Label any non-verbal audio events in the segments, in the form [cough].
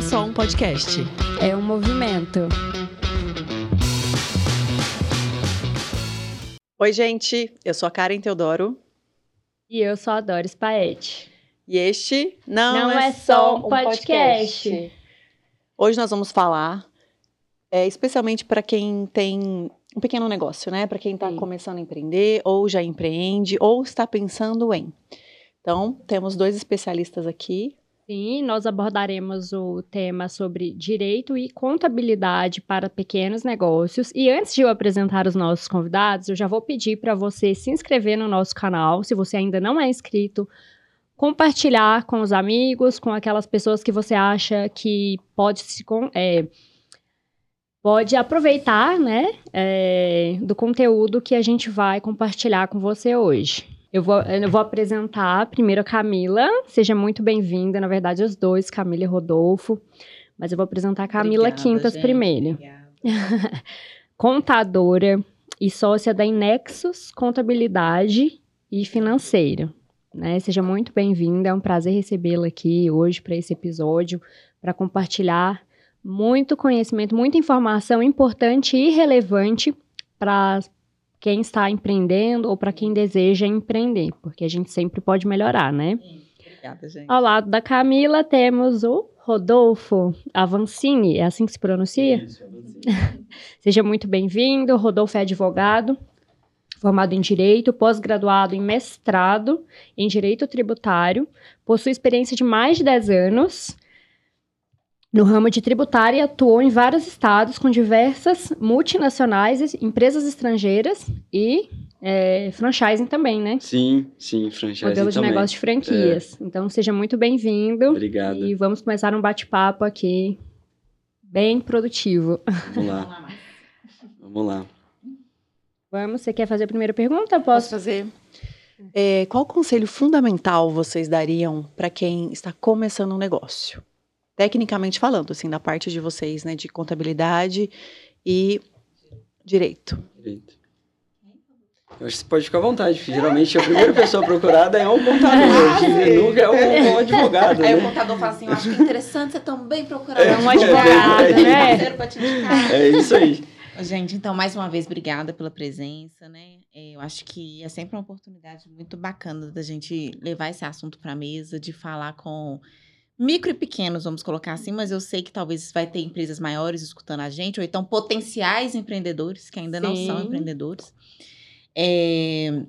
é só um podcast. É um movimento. Oi, gente. Eu sou a Karen Teodoro. E eu sou a Doris Paete. E este não, Não é, é só um podcast. Hoje nós vamos falar, é, especialmente para quem tem um pequeno negócio, né? Para quem está começando a empreender, ou já empreende, ou está pensando em. Então, temos dois especialistas aqui. Sim, nós abordaremos o tema sobre direito e contabilidade para pequenos negócios. E antes de eu apresentar os nossos convidados, eu já vou pedir para você se inscrever no nosso canal, se você ainda não é inscrito, compartilhar com os amigos, com aquelas pessoas que você acha que pode se é, pode aproveitar, né, é, do conteúdo que a gente vai compartilhar com você hoje. Eu vou, eu vou apresentar primeiro a Camila. Seja muito bem-vinda. Na verdade, os dois, Camila e Rodolfo. Mas eu vou apresentar a Camila Obrigada, Quintas gente, primeiro. [laughs] Contadora e sócia da Inexus Contabilidade e Financeira. Né? Seja muito bem-vinda. É um prazer recebê-la aqui hoje para esse episódio, para compartilhar muito conhecimento, muita informação importante e relevante para quem está empreendendo ou para quem deseja empreender, porque a gente sempre pode melhorar, né? Obrigada, gente. Ao lado da Camila temos o Rodolfo Avancini, é assim que se pronuncia? [laughs] Seja muito bem-vindo. Rodolfo é advogado, formado em Direito, pós-graduado em mestrado em Direito Tributário, possui experiência de mais de 10 anos no ramo de tributário e atuou em vários estados com diversas multinacionais, empresas estrangeiras e é, franchising também, né? Sim, sim, franchise Modelo de também. negócio de franquias. Então, seja muito bem-vindo. Obrigado. E vamos começar um bate-papo aqui bem produtivo. Vamos lá, vamos lá. Vamos, você quer fazer a primeira pergunta? Posso Posso? fazer? É, qual conselho fundamental vocês dariam para quem está começando um negócio? Tecnicamente falando, assim, da parte de vocês, né, de contabilidade e direito. Direito. Eu acho que você pode ficar à vontade, porque geralmente a primeira pessoa procurada é um contador, que nunca é um, um advogado, Aí o né? contador fala assim, eu acho que é interessante você também procurar É, um advogado, é, né? parceiro pra te indicar. É isso aí. Gente, então, mais uma vez, obrigada pela presença, né? É, Eu acho que é sempre uma oportunidade muito bacana da gente levar esse assunto para a mesa, de falar com micro e pequenos, vamos colocar assim, mas eu sei que talvez vai ter empresas maiores escutando a gente, ou então potenciais empreendedores que ainda não são Sim. empreendedores. É,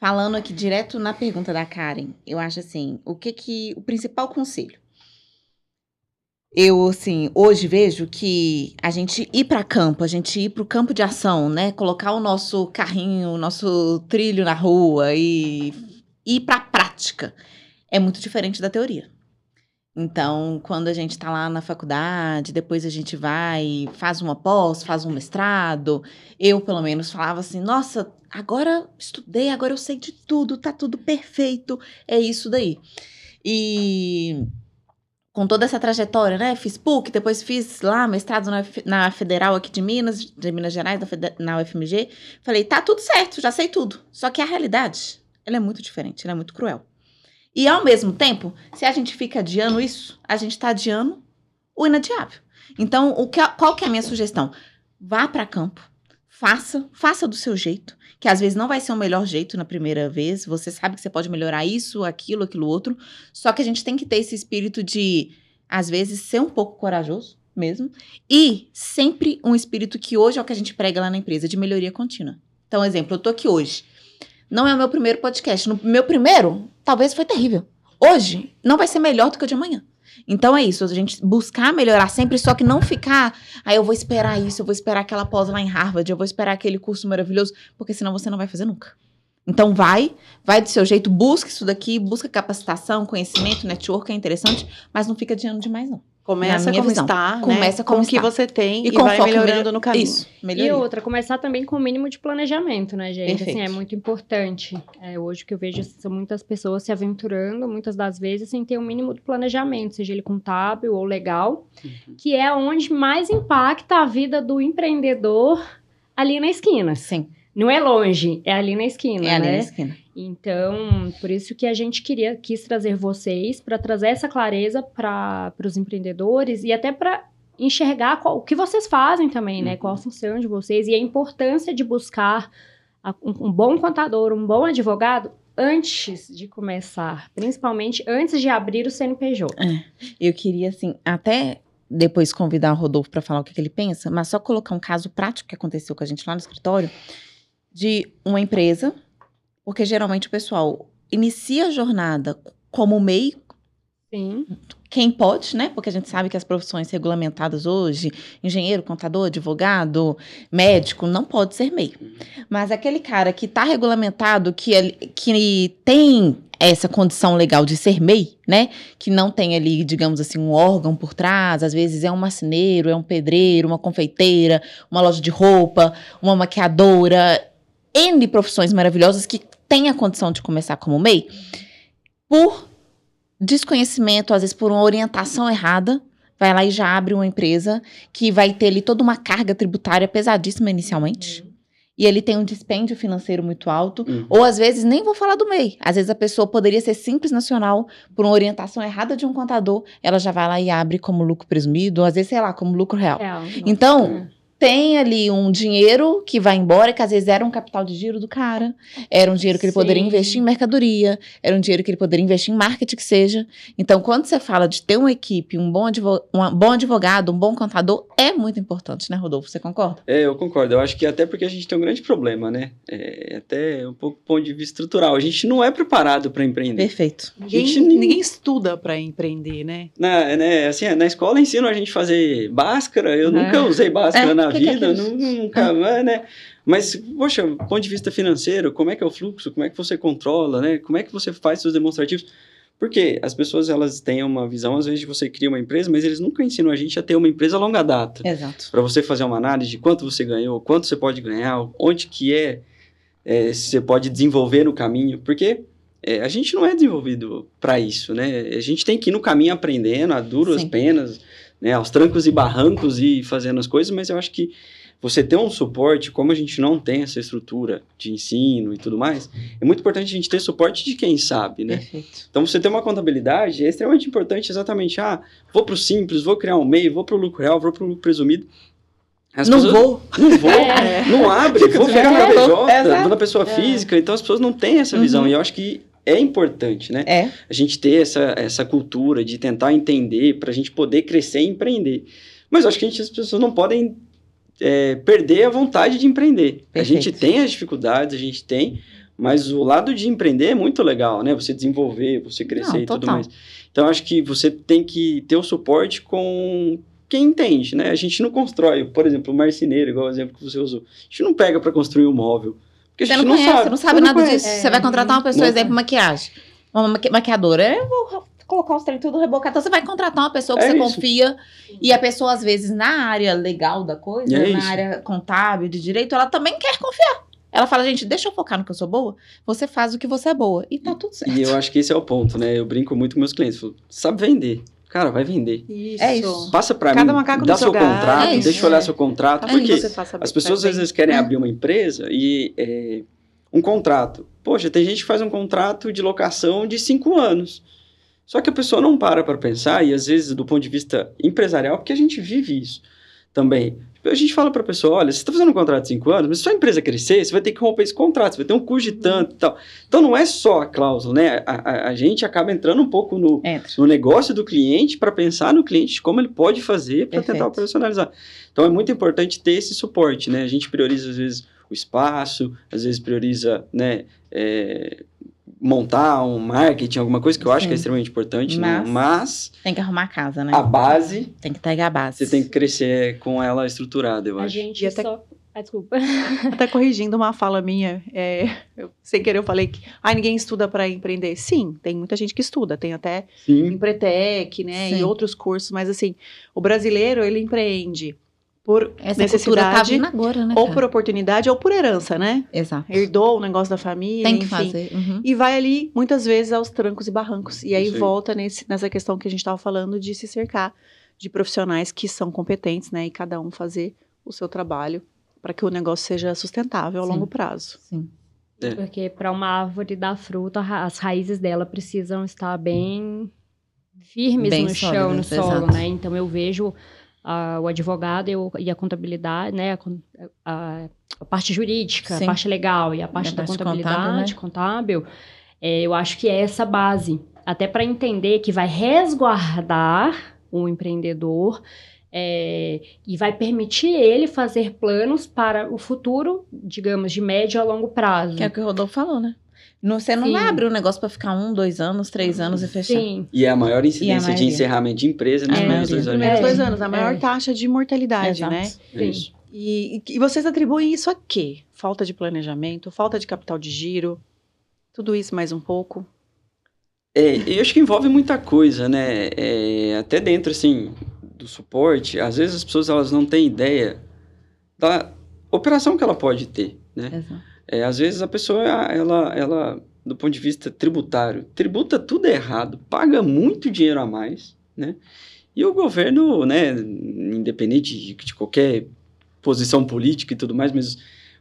Falando aqui direto na pergunta da Karen, eu acho assim, o que que o principal conselho eu, assim, hoje vejo que a gente ir para campo, a gente ir para o campo de ação, né? Colocar o nosso carrinho, o nosso trilho na rua e ir para a prática é muito diferente da teoria. Então, quando a gente está lá na faculdade, depois a gente vai, faz uma pós, faz um mestrado, eu, pelo menos, falava assim: nossa, agora estudei, agora eu sei de tudo, tá tudo perfeito, é isso daí. E com toda essa trajetória, né? Fiz PUC, depois fiz lá mestrado na, na Federal aqui de Minas, de Minas Gerais, na UFMG. Falei, tá tudo certo, já sei tudo. Só que a realidade, ela é muito diferente, ela é muito cruel. E ao mesmo tempo, se a gente fica adiando isso, a gente tá adiando o inadiável. Então, o que, qual que é a minha sugestão? Vá para campo, faça, faça do seu jeito, que às vezes não vai ser o melhor jeito na primeira vez, você sabe que você pode melhorar isso, aquilo, aquilo outro, só que a gente tem que ter esse espírito de, às vezes, ser um pouco corajoso mesmo, e sempre um espírito que hoje é o que a gente prega lá na empresa, de melhoria contínua. Então, exemplo, eu tô aqui hoje. Não é o meu primeiro podcast. No meu primeiro, talvez foi terrível. Hoje, não vai ser melhor do que o de amanhã. Então é isso, a gente buscar melhorar sempre, só que não ficar, aí eu vou esperar isso, eu vou esperar aquela pós lá em Harvard, eu vou esperar aquele curso maravilhoso, porque senão você não vai fazer nunca. Então vai, vai do seu jeito, busca isso daqui, busca capacitação, conhecimento, network, é interessante, mas não fica adiando demais não. Começa como visão. está, Começa né? como com o que você tem e, com vai melhorando melhor- no caminho. Isso, E melhoria. outra, começar também com o mínimo de planejamento, né, gente? Perfeito. Assim, é muito importante. É, hoje o que eu vejo são muitas pessoas se aventurando, muitas das vezes, sem ter o mínimo do planejamento, seja ele contábil ou legal, que é onde mais impacta a vida do empreendedor ali na esquina. Sim, Não é longe, é ali na esquina, é ali né? na esquina. Então, por isso que a gente queria quis trazer vocês para trazer essa clareza para os empreendedores e até para enxergar qual, o que vocês fazem também, né? Qual a função de vocês e a importância de buscar a, um, um bom contador, um bom advogado antes de começar, principalmente antes de abrir o CNPJ. Eu queria, assim, até depois convidar o Rodolfo para falar o que, que ele pensa, mas só colocar um caso prático que aconteceu com a gente lá no escritório de uma empresa, porque geralmente o pessoal inicia a jornada como MEI, Sim. quem pode, né? Porque a gente sabe que as profissões regulamentadas hoje, engenheiro, contador, advogado, médico, não pode ser MEI. Mas aquele cara que está regulamentado, que, que tem essa condição legal de ser MEI, né? Que não tem ali, digamos assim, um órgão por trás, às vezes é um marceneiro, é um pedreiro, uma confeiteira, uma loja de roupa, uma maquiadora, N profissões maravilhosas que têm a condição de começar como MEI, por desconhecimento, às vezes por uma orientação errada, vai lá e já abre uma empresa que vai ter ali toda uma carga tributária pesadíssima inicialmente. E ele tem um dispêndio financeiro muito alto. Uhum. Ou às vezes, nem vou falar do MEI. Às vezes a pessoa poderia ser simples nacional, por uma orientação errada de um contador, ela já vai lá e abre como lucro presumido, ou às vezes, sei lá, como lucro real. Real. Então, tem ali um dinheiro que vai embora, que às vezes era um capital de giro do cara, era um dinheiro que ele poderia Sim. investir em mercadoria, era um dinheiro que ele poderia investir em marketing que seja. Então, quando você fala de ter uma equipe, um bom, um bom advogado, um bom contador, é muito importante, né, Rodolfo? Você concorda? É, eu concordo. Eu acho que até porque a gente tem um grande problema, né? É, até um pouco do ponto de vista estrutural. A gente não é preparado para empreender. Perfeito. Ninguém, Gente, ninguém estuda para empoender, né? Na, né, assim, na escola ensinam a gente a fazer báscara. Eu É. nunca usei báscara É, na que é vida, isso? nu- nunca, né? Mas, poxa, do ponto de vista financeiro, como é que é o fluxo? Como é que você controla, né? Como é que você faz seus demonstrativos? Porque as pessoas, elas têm uma visão, às vezes, de você cria uma empresa, mas eles nunca ensinam a gente a ter uma empresa a longa data. Exato. para você fazer uma análise de quanto você ganhou, quanto você pode ganhar, onde que é, é, você pode desenvolver no caminho, porque é, a gente não é desenvolvido para isso, né? A gente tem que ir no caminho aprendendo, a duras Sim. penas, né, aos trancos e barrancos e fazendo as coisas, mas eu acho que você ter um suporte, como a gente não tem essa estrutura de ensino e tudo mais, é muito importante a gente ter suporte de quem sabe, né? Perfeito. Então, você ter uma contabilidade é extremamente importante, exatamente. Ah, vou para o simples, vou criar um MEI, vou para o lucro real, vou para o lucro presumido. As não pessoas- vou. Não vou, É. não abre, [laughs] vou Fica ficar na. PJ, Exato. na pessoa física. Então, as pessoas não têm essa visão. Uhum. E eu acho que é importante, né? É. A gente ter essa, essa cultura de tentar entender para a gente poder crescer e empreender. Mas acho que a gente, as pessoas não podem é, perder a vontade de empreender. A Perfeito. gente tem as dificuldades, a gente tem, mas o lado de empreender é muito legal, né? Você desenvolver, você crescer Não, e tudo mais. Então, acho que você tem que ter o suporte com quem entende, né? A gente não constrói, por exemplo, o marceneiro, igual o exemplo que você usou. A gente não pega para construir um móvel. Porque Você a gente não conhece, sabe. você não sabe nada conhece. disso. Você vai contratar uma pessoa, Não. exemplo, maquiagem. Uma maqui- maquiadora. Eu vou colocar os trem tudo rebocado. Então, você vai contratar uma pessoa que É você isso. confia. E a pessoa, às vezes, na área legal da coisa, É na isso. área contábil, de direito, ela também quer confiar. Ela fala, gente, deixa eu focar no que eu sou boa. Você faz o que você é boa. E tá tudo certo. E eu acho que esse é o ponto, né? Eu brinco muito com meus clientes. Falo, sabe vender. Cara, vai vender. Isso. É isso. Passa para Cada mim, macaco dá seu galho. contrato, É deixa eu olhar seu contrato. Assim porque as pessoas às vezes querem É. abrir uma empresa e é, um contrato. Poxa, tem gente que faz um contrato de locação de cinco anos. Só que a pessoa não para para pensar, e às vezes do ponto de vista empresarial, porque a gente vive isso também. A gente fala para a pessoa, olha, você está fazendo um contrato de cinco anos, mas se sua empresa crescer, você vai ter que romper esse contrato, você vai ter um custo de tanto e tal. Então não é só a cláusula, né? A, a- a gente acaba entrando um pouco no, Entra. no negócio do cliente para pensar no cliente como ele pode fazer para tentar operacionalizar. Então é muito importante ter esse suporte, né? A gente prioriza às vezes o espaço, às vezes prioriza, né, é, montar um marketing, alguma coisa que eu acho que é extremamente importante, né? Mas- mas Tem que arrumar a casa, né? a base Tem que pegar a base. você tem que crescer com ela estruturada, eu A acho. gente E até- só. Ah, desculpa. [laughs] Até corrigindo uma fala minha, é, eu- sem querer eu falei que ah, ninguém estuda para empreender. Sim, tem muita gente que estuda, tem até Sim, Empretec, né, Sim. e outros cursos, mas assim, o brasileiro ele empreende por Essa tá necessidade, vindo agora, né? ou cara? por oportunidade ou por herança, né? Exato. Herdou o negócio da família, Tem que enfim. fazer. Uhum. E vai ali, muitas vezes, aos trancos e barrancos. E aí aí. volta nesse, nessa questão que a gente estava falando de se cercar de profissionais que são competentes, né? E cada um fazer o seu trabalho para que o negócio seja sustentável a Sim. longo prazo. Sim. É. Porque para uma árvore dar fruta, ra- as raízes dela precisam estar bem firmes Bem no chão, no sólidas, solo, exato. né? Então eu vejo ah, o advogado e, o- e a contabilidade, né? A, a- a parte jurídica, Sim. a parte legal e a parte a da parte contabilidade, contábil, contábil, é, eu acho que é essa base. Até para entender que vai resguardar o empreendedor é, e vai permitir ele fazer planos para o futuro, digamos, de médio a longo prazo. Que é o que o Rodolfo falou, né? Você não Sim. vai abrir um negócio pra ficar um, dois anos, três anos e fechar. Sim, E é a maior incidência de maioria. encerramento de empresa nos É, primeiros dois a anos. Primeiros É. dois anos, a maior É. taxa de mortalidade, Exato. né? É sim. isso. E, e vocês atribuem isso a quê? Falta de planejamento, falta de capital de giro, tudo isso mais um pouco. É, eu acho que envolve muita coisa, né? É, até dentro, assim, do suporte, às vezes as pessoas elas não têm ideia da operação que ela pode ter, né? Exato. É, às vezes a pessoa, ela, ela, do ponto de vista tributário, tributa tudo errado, paga muito dinheiro a mais, né? E o governo, né, independente de, de qualquer posição política e tudo mais, mas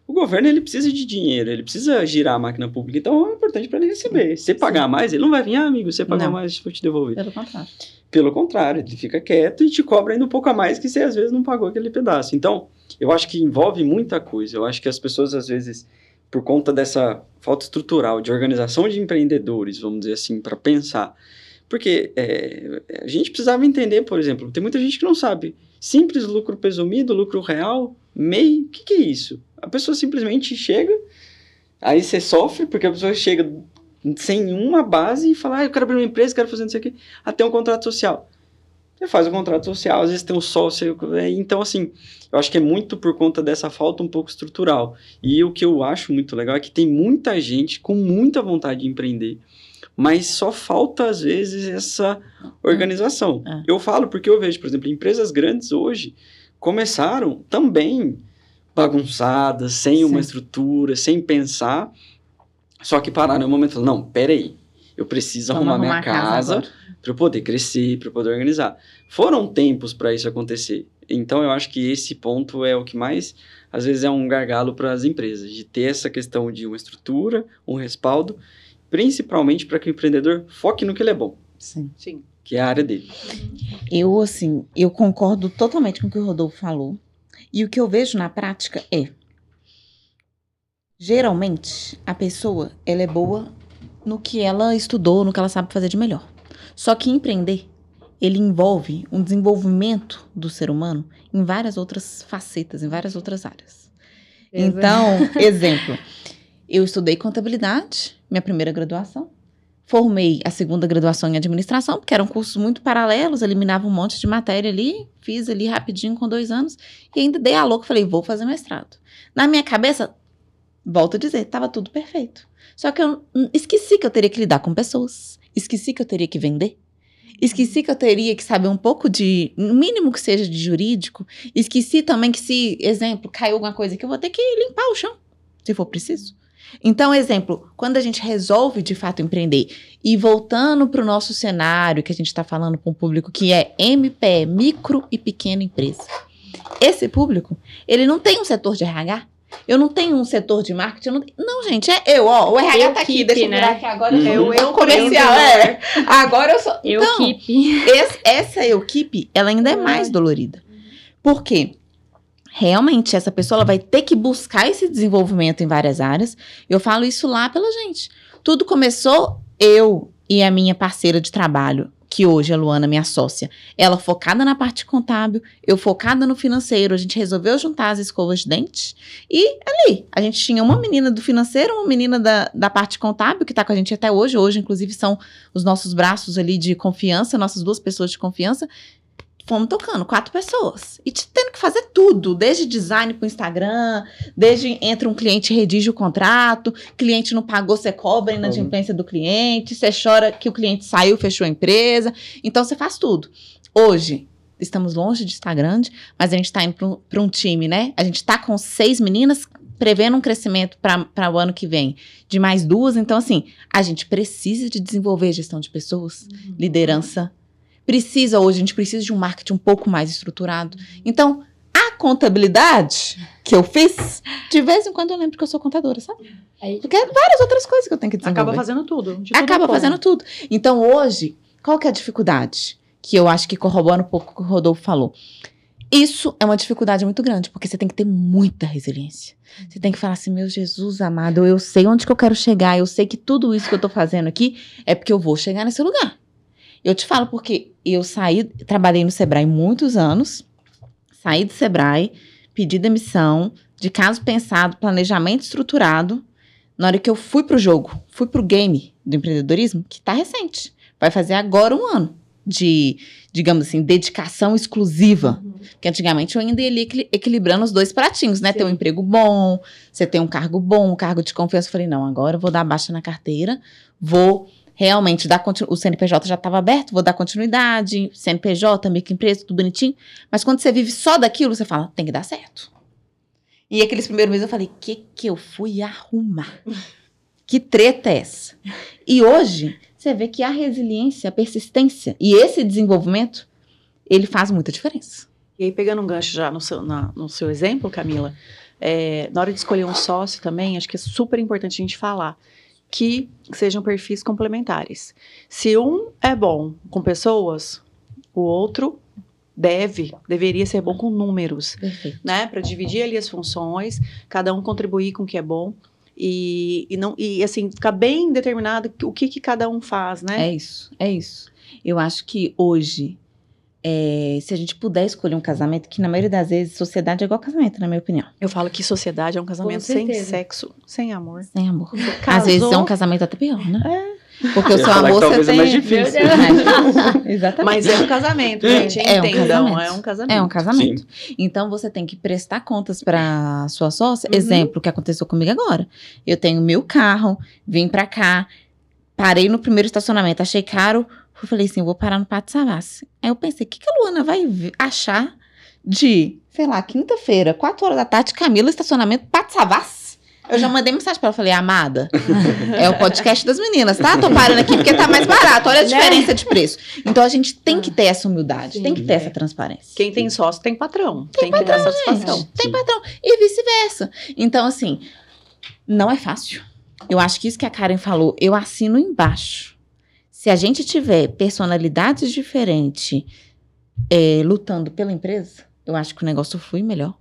o governo ele precisa de dinheiro, ele precisa girar a máquina pública, então é importante para ele receber. Se você pagar mais, ele não vai vir, ah, amigo, você pagar Não. mais, vou te devolver. Pelo contrário. Pelo contrário, ele fica quieto e te cobra ainda um pouco a mais que você às vezes não pagou aquele pedaço. Então, eu acho que envolve muita coisa. Eu acho que as pessoas às vezes, por conta dessa falta estrutural de organização de empreendedores, vamos dizer assim, para pensar. Porque é, a gente precisava entender, por exemplo, tem muita gente que não sabe. Simples lucro presumido, lucro real, MEI, o que, que é isso? A pessoa simplesmente chega, aí você sofre, porque a pessoa chega sem nenhuma base e fala, ah, eu quero abrir uma empresa, quero fazer não sei o quê até um contrato social. Você faz um contrato social, às vezes tem um sócio. é, Então, assim, eu acho que é muito por conta dessa falta um pouco estrutural. E o que eu acho muito legal é que tem muita gente com muita vontade de empreender, mas só falta, às vezes, essa organização. É. Eu falo porque eu vejo, por exemplo, empresas grandes hoje começaram também bagunçadas, sem uma Sim. estrutura, sem pensar, só que pararam um momento e falaram, não, peraí, eu preciso Vamos arrumar minha casa casa para eu poder crescer, para eu poder organizar. Foram tempos para isso acontecer. Então eu acho que esse ponto é o que mais às vezes é um gargalo para as empresas, de ter essa questão de uma estrutura, um respaldo, principalmente para que o empreendedor foque no que ele é bom, Sim. Sim. que é a área dele. Eu, assim, eu concordo totalmente com o que o Rodolfo falou. E o que eu vejo na prática é. Geralmente, a pessoa, ela é boa no que ela estudou, no que ela sabe fazer de melhor. Só que empreender, ele envolve um desenvolvimento do ser humano em várias outras facetas, em várias outras áreas. Então, [laughs] exemplo, eu estudei contabilidade, minha primeira graduação. Formei a segunda graduação em administração, porque eram cursos muito paralelos, eliminava um monte de matéria ali, fiz ali rapidinho com dois anos, e ainda dei a louca, falei, vou fazer mestrado. Na minha cabeça, volto a dizer, estava tudo perfeito. Só que eu esqueci que eu teria que lidar com pessoas, esqueci que eu teria que vender, esqueci que eu teria que saber um pouco de, mínimo que seja de jurídico, esqueci também que se, exemplo, caiu alguma coisa aqui, eu vou ter que limpar o chão, se for preciso. Então, exemplo, quando a gente resolve de fato empreender e voltando para o nosso cenário que a gente está falando com o público que é MPE, micro e pequena empresa. Esse público, ele não tem um setor de RH, eu não tenho um setor de marketing, eu não, não gente, é eu, ó, o RH tá aqui, Equipe, deixa eu virar né? aqui agora, eu Uhum. eu, eu comercial, é. Agora eu sou, Eu então, keep. esse- essa equipe, ela ainda é mais dolorida. Por quê? Realmente, essa pessoa ela vai ter que buscar esse desenvolvimento em várias áreas. Eu falo isso lá pela gente. Tudo começou eu e a minha parceira de trabalho, que hoje a Luana, minha sócia. Ela focada na parte contábil, eu focada no financeiro. A gente resolveu juntar as escovas de dente. E ali, a gente tinha uma menina do financeiro, uma menina da, da parte contábil, que está com a gente até hoje. Hoje, inclusive, são os nossos braços ali de confiança, nossas duas pessoas de confiança. Fomos tocando, quatro pessoas. E tendo que fazer tudo, desde design para o Instagram, desde entra um cliente e redige o contrato, cliente não pagou, você cobra a inadimplência do cliente, você chora que o cliente saiu, fechou a empresa. Então você faz tudo. Hoje, estamos longe de estar grande, mas a gente está indo para um time, né? A gente está com seis meninas, prevendo um crescimento para o ano que vem de mais duas. Então, assim, a gente precisa de desenvolver gestão de pessoas, liderança. Precisa hoje, a gente precisa de um marketing um pouco mais estruturado. Então, a contabilidade que eu fiz, de vez em quando eu lembro que eu sou contadora, sabe? Porque é várias outras coisas que eu tenho que desenvolver. Acaba fazendo tudo. tudo Acaba fazendo tudo. Então, hoje, qual que é a dificuldade? Que eu acho que corrobora um pouco o que o Rodolfo falou. Isso é uma dificuldade muito grande, porque você tem que ter muita resiliência. Você tem que falar assim, meu Jesus amado, eu sei onde que eu quero chegar, eu sei que tudo isso que eu tô fazendo aqui é porque eu vou chegar nesse lugar. Eu te falo porque eu saí, trabalhei no Sebrae muitos anos, saí do Sebrae, pedi demissão, de caso pensado, planejamento estruturado. Na hora que eu fui pro jogo, fui pro game do empreendedorismo, que tá recente. Vai fazer agora um ano de, digamos assim, dedicação exclusiva. Porque antigamente eu ainda ia ali equili- equilibrando os dois pratinhos, né? Ter um emprego bom, você ter um cargo bom, um cargo de confiança. Eu falei, não, agora eu vou dar baixa na carteira, vou realmente dar. O CNPJ já estava aberto, vou dar continuidade, CNPJ, microempresa, tudo bonitinho. Mas quando você vive só daquilo, você fala, tem que dar certo. E aqueles primeiros meses eu falei, que que eu fui arrumar? [laughs] Que treta é essa? E hoje, você vê que a resiliência, a persistência e esse desenvolvimento, ele faz muita diferença. E aí, pegando um gancho já no seu, na- no seu exemplo, Camila, é, na hora de escolher um sócio também, acho que é super importante a gente falar que sejam perfis complementares. Se um é bom com pessoas, o outro deve, deveria ser bom com números, Perfeito. né? Para dividir ali as funções, cada um contribuir com o que é bom e, e não e assim ficar bem determinado o que, que cada um faz, né? É isso, é isso. Eu acho que hoje, é, se a gente puder escolher um casamento, que na maioria das vezes, sociedade é igual casamento, na minha opinião. Eu falo que sociedade é um casamento sem sexo, sem amor. Sem amor. Às vezes é um casamento até pior, né? É. Porque o seu amor você talvez é tem... mais difícil. É, [laughs] Exatamente. Mas é um casamento, gente. É um Entendam, casamento. é um casamento. É um casamento. Então você tem que prestar contas para sua sócia. Uhum. Exemplo, o que aconteceu comigo agora. Eu tenho meu carro, vim pra cá, parei no primeiro estacionamento, achei caro. Eu falei assim, vou parar no Pátio Savassi. Aí eu pensei, o que, que a Luana vai achar de, sei lá, quinta-feira, quatro horas da tarde, Camila, estacionamento Pátio Savassi? Eu já mandei mensagem pra ela, falei, amada, é o podcast das meninas, tá? Tô parando aqui porque tá mais barato, olha a diferença de preço. Então a gente tem que ter essa humildade, tem que ter essa transparência. Quem tem sócio tem patrão. Tem, que dar satisfação. Gente, tem Sim. patrão. E vice-versa. Então, assim, não é fácil. Eu acho que isso que a Karen falou, eu assino embaixo. Se a gente tiver personalidades diferentes é, lutando pela empresa, eu acho que o negócio flui melhor.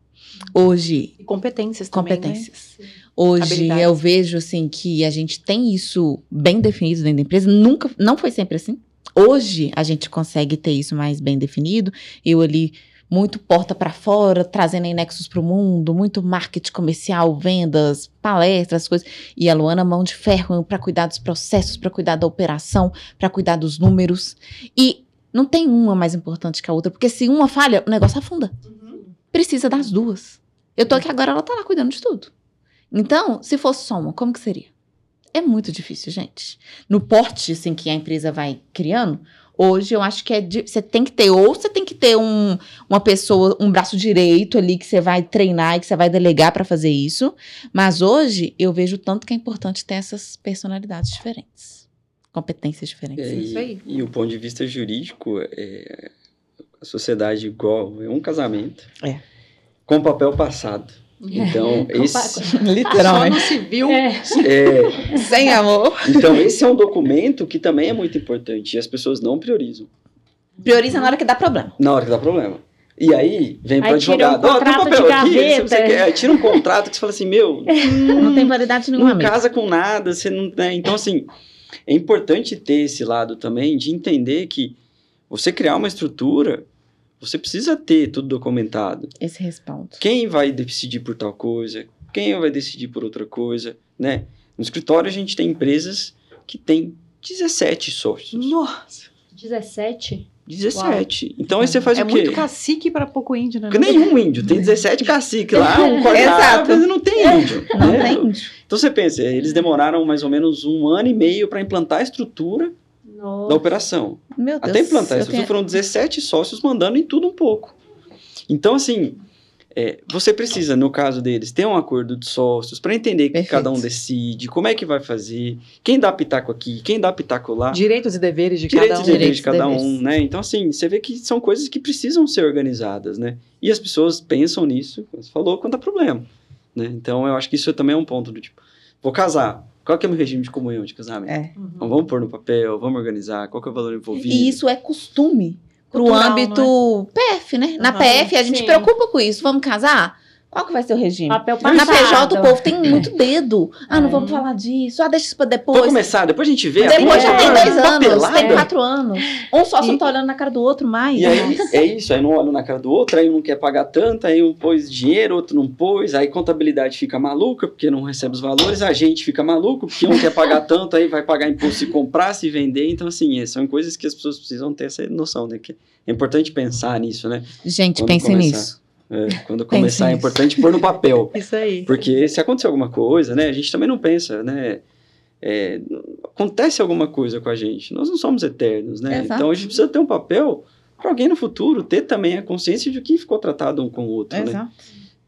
Hoje, E competências também, competências. Hoje Habilidades. eu vejo assim que a gente tem isso bem definido dentro da empresa. Nunca, não foi sempre assim. Hoje a gente consegue ter isso mais bem definido. Eu ali muito porta para fora, trazendo nexos para o mundo, muito marketing comercial, vendas, palestras, coisas. E a Luana mão de ferro para cuidar dos processos, para cuidar da operação, para cuidar dos números. E não tem uma mais importante que a outra, porque se uma falha, o negócio afunda. Precisa das duas. Eu tô aqui agora, ela tá lá cuidando de tudo. Então, se fosse só uma, como que seria? É muito difícil, gente. No porte, assim, que a empresa vai criando, hoje eu acho que é de- você tem que ter, ou você tem que ter um, uma pessoa, um braço direito ali que você vai treinar e que você vai delegar para fazer isso. Mas hoje eu vejo tanto que é importante ter essas personalidades diferentes, competências diferentes. É, isso aí. e, e o ponto de vista jurídico, é, a sociedade igual é um casamento É. com papel passado. Então, esse, [laughs] Só Literalmente. no civil. É, é, Sem amor. então, esse é um documento que também é muito importante e as pessoas não priorizam Prioriza na hora que dá problema. na hora que dá problema. E aí, vem para tira um advogado, ó, tem um contrato papel aqui, você quer, aí tira um contrato que você fala assim, meu, [laughs] Não tem validade nenhuma. não casa com nada, você não né? Então, assim, é importante ter esse lado também de entender que você criar uma estrutura, você precisa ter tudo documentado. Esse respaldo. Quem vai decidir por tal coisa? Quem vai decidir por outra coisa, né? No escritório a gente tem empresas que tem 17 sócios. Nossa. 17? 17. Então aí você faz é o quê? muito cacique para pouco índio, né? Porque nenhum índio, tem 17 [laughs] caciques lá, um [laughs] Exato. árvore, não tem índio. Não né? tem. Então você pensa, eles demoraram mais ou menos um ano e meio para implantar a estrutura Nossa. da operação. Meu Deus. Até implantar estrutura tenho- foram 17 sócios mandando em tudo um pouco. Então, assim, é, você precisa, no caso deles, ter um acordo de sócios para entender que Perfeito. cada um decide, como é que vai fazer, quem dá pitaco aqui, quem dá pitaco lá. Direitos e deveres de Direitos cada um. e deveres de Direitos cada um, né? Então, assim, você vê que são coisas que precisam ser organizadas, né? E as pessoas pensam nisso, como você falou, quando dá problema, né? Então, eu acho que isso também é um ponto do tipo, vou casar, qual que é o meu regime de comunhão de casamento? É. Uhum. Então, vamos pôr no papel, vamos organizar, qual que é o valor envolvido? E isso é costume pro Cultural, âmbito PF, né? Na Aham. PF a gente Sim. preocupa com isso. Vamos casar? Qual que vai ser o regime? Papel Na passado. PJ o povo tem muito dedo. Ah, não É. vamos falar disso. Ah, deixa isso pra Vamos depois. começar, depois a gente vê. Depois já É. tem dois anos, papelada. tem quatro anos. Um sócio E- não tá olhando na cara do outro mais. E aí, é isso, aí não olha na cara do outro, aí um não quer pagar tanto, aí um pôs dinheiro, outro não pôs, aí contabilidade fica maluca, porque não recebe os valores, a gente fica maluco, porque um quer pagar tanto, aí vai pagar imposto se comprar, se vender, então assim, é, são coisas que as pessoas precisam ter essa noção, né, que é importante pensar nisso, né, Gente, Quando pense começar. nisso. É, quando Pense começar é importante pôr no papel, [laughs] Isso aí. porque se acontecer alguma coisa, né, a gente também não pensa, né, é, acontece alguma coisa com a gente, nós não somos eternos, né, Exato. então a gente precisa ter um papel para alguém no futuro ter também a consciência de que ficou tratado um com o outro, né? Exato.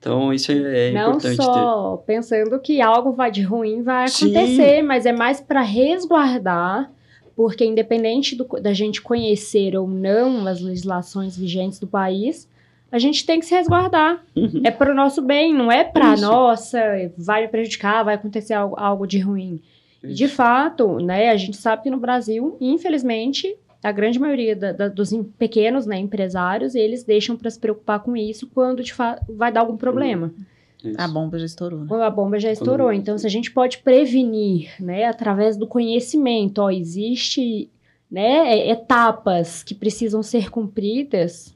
Então isso é, é Não importante ter. só pensando que algo vai de ruim vai Sim. acontecer, mas é mais para resguardar, porque independente do- da gente conhecer ou não as legislações vigentes do país, a gente tem que se resguardar. Uhum. É para o nosso bem, não é para nossa, vai me prejudicar, vai acontecer algo, algo de ruim. E, De fato, né, a gente sabe que no Brasil, infelizmente, a grande maioria da- da- dos em- pequenos né, empresários, eles deixam para se preocupar com isso quando de vai dar algum problema. Isso. A bomba já estourou. né? Quando a bomba já estourou. Então, se a gente pode prevenir, né, através do conhecimento, ó, existe, né, é- etapas que precisam ser cumpridas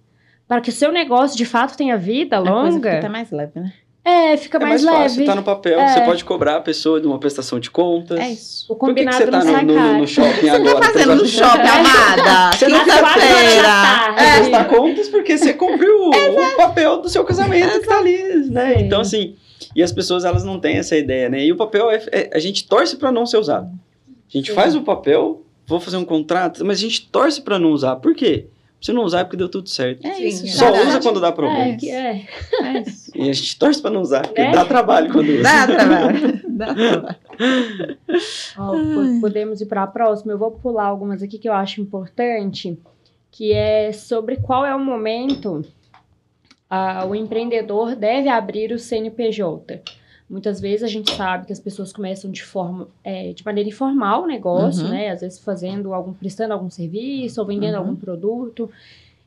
para que o seu negócio de fato tenha vida A coisa longa. até mais leve, né? É, fica É mais, mais fácil, leve. tá no papel, É. você pode cobrar a pessoa de uma prestação de contas. É isso. O Por que, que combinado você tá no, no- no shopping Você agora? tá fazendo no shopping, amada? Você não quatro horas da [laughs] Quinta-feira. tarde. É, prestar contas porque você cumpriu o, papel do seu casamento que tá ali, né? Sim. Então, assim, e as pessoas, elas não têm essa ideia, né? E o papel, é, é- a gente torce para não ser usado. A gente Sim. faz o papel, vou fazer um contrato, mas a gente torce para não usar. Por quê? Se não usar é porque deu tudo certo. É isso. é Só verdade. usa quando dá É, problema. é. É isso. E a gente torce para não usar, porque Né? dá trabalho quando usa. Dá trabalho. [laughs] Dá trabalho. Ó, po- podemos ir para a próxima. Eu vou pular algumas aqui que eu acho importante, que é sobre qual é o momento ah, o empreendedor deve abrir o CNPJ. Muitas vezes a gente sabe que as pessoas começam de forma, é, de maneira informal o negócio, Uhum. né? Às vezes fazendo algum, prestando algum serviço ou vendendo Uhum. algum produto.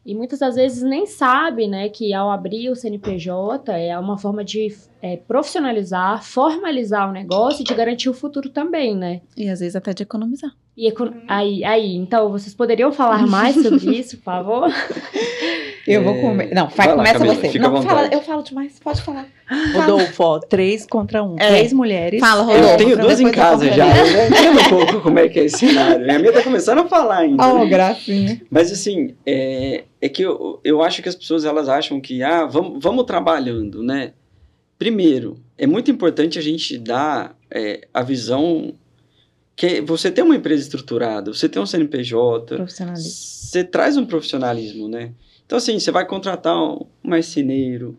E muitas das vezes nem sabe, né, que ao abrir o CNPJ é uma forma de é, profissionalizar, formalizar o negócio e de garantir o futuro também, né? E às vezes até de economizar. E econ- aí, aí, então, vocês poderiam falar [laughs] mais sobre isso, por favor? [laughs] Eu É, vou comer. Não, vai, vai lá, começa Camila, você. não, fala, eu falo demais, pode falar. Rodolfo, ó, três contra um. É. Três mulheres. Fala, Eu Rodolfo. tenho pra duas em eu casa já. Eu entendo um pouco como é que é esse cenário. né? A minha tá começando a falar ainda. Oh, né? gracinha. Mas assim, é, é que eu, eu acho que as pessoas elas acham que, ah, vamos, vamos trabalhando, né? Primeiro, é muito importante a gente dar é, a visão que você tem uma empresa estruturada, você tem um CNPJ, você traz um profissionalismo, né? Então, assim, você vai contratar um marceneiro,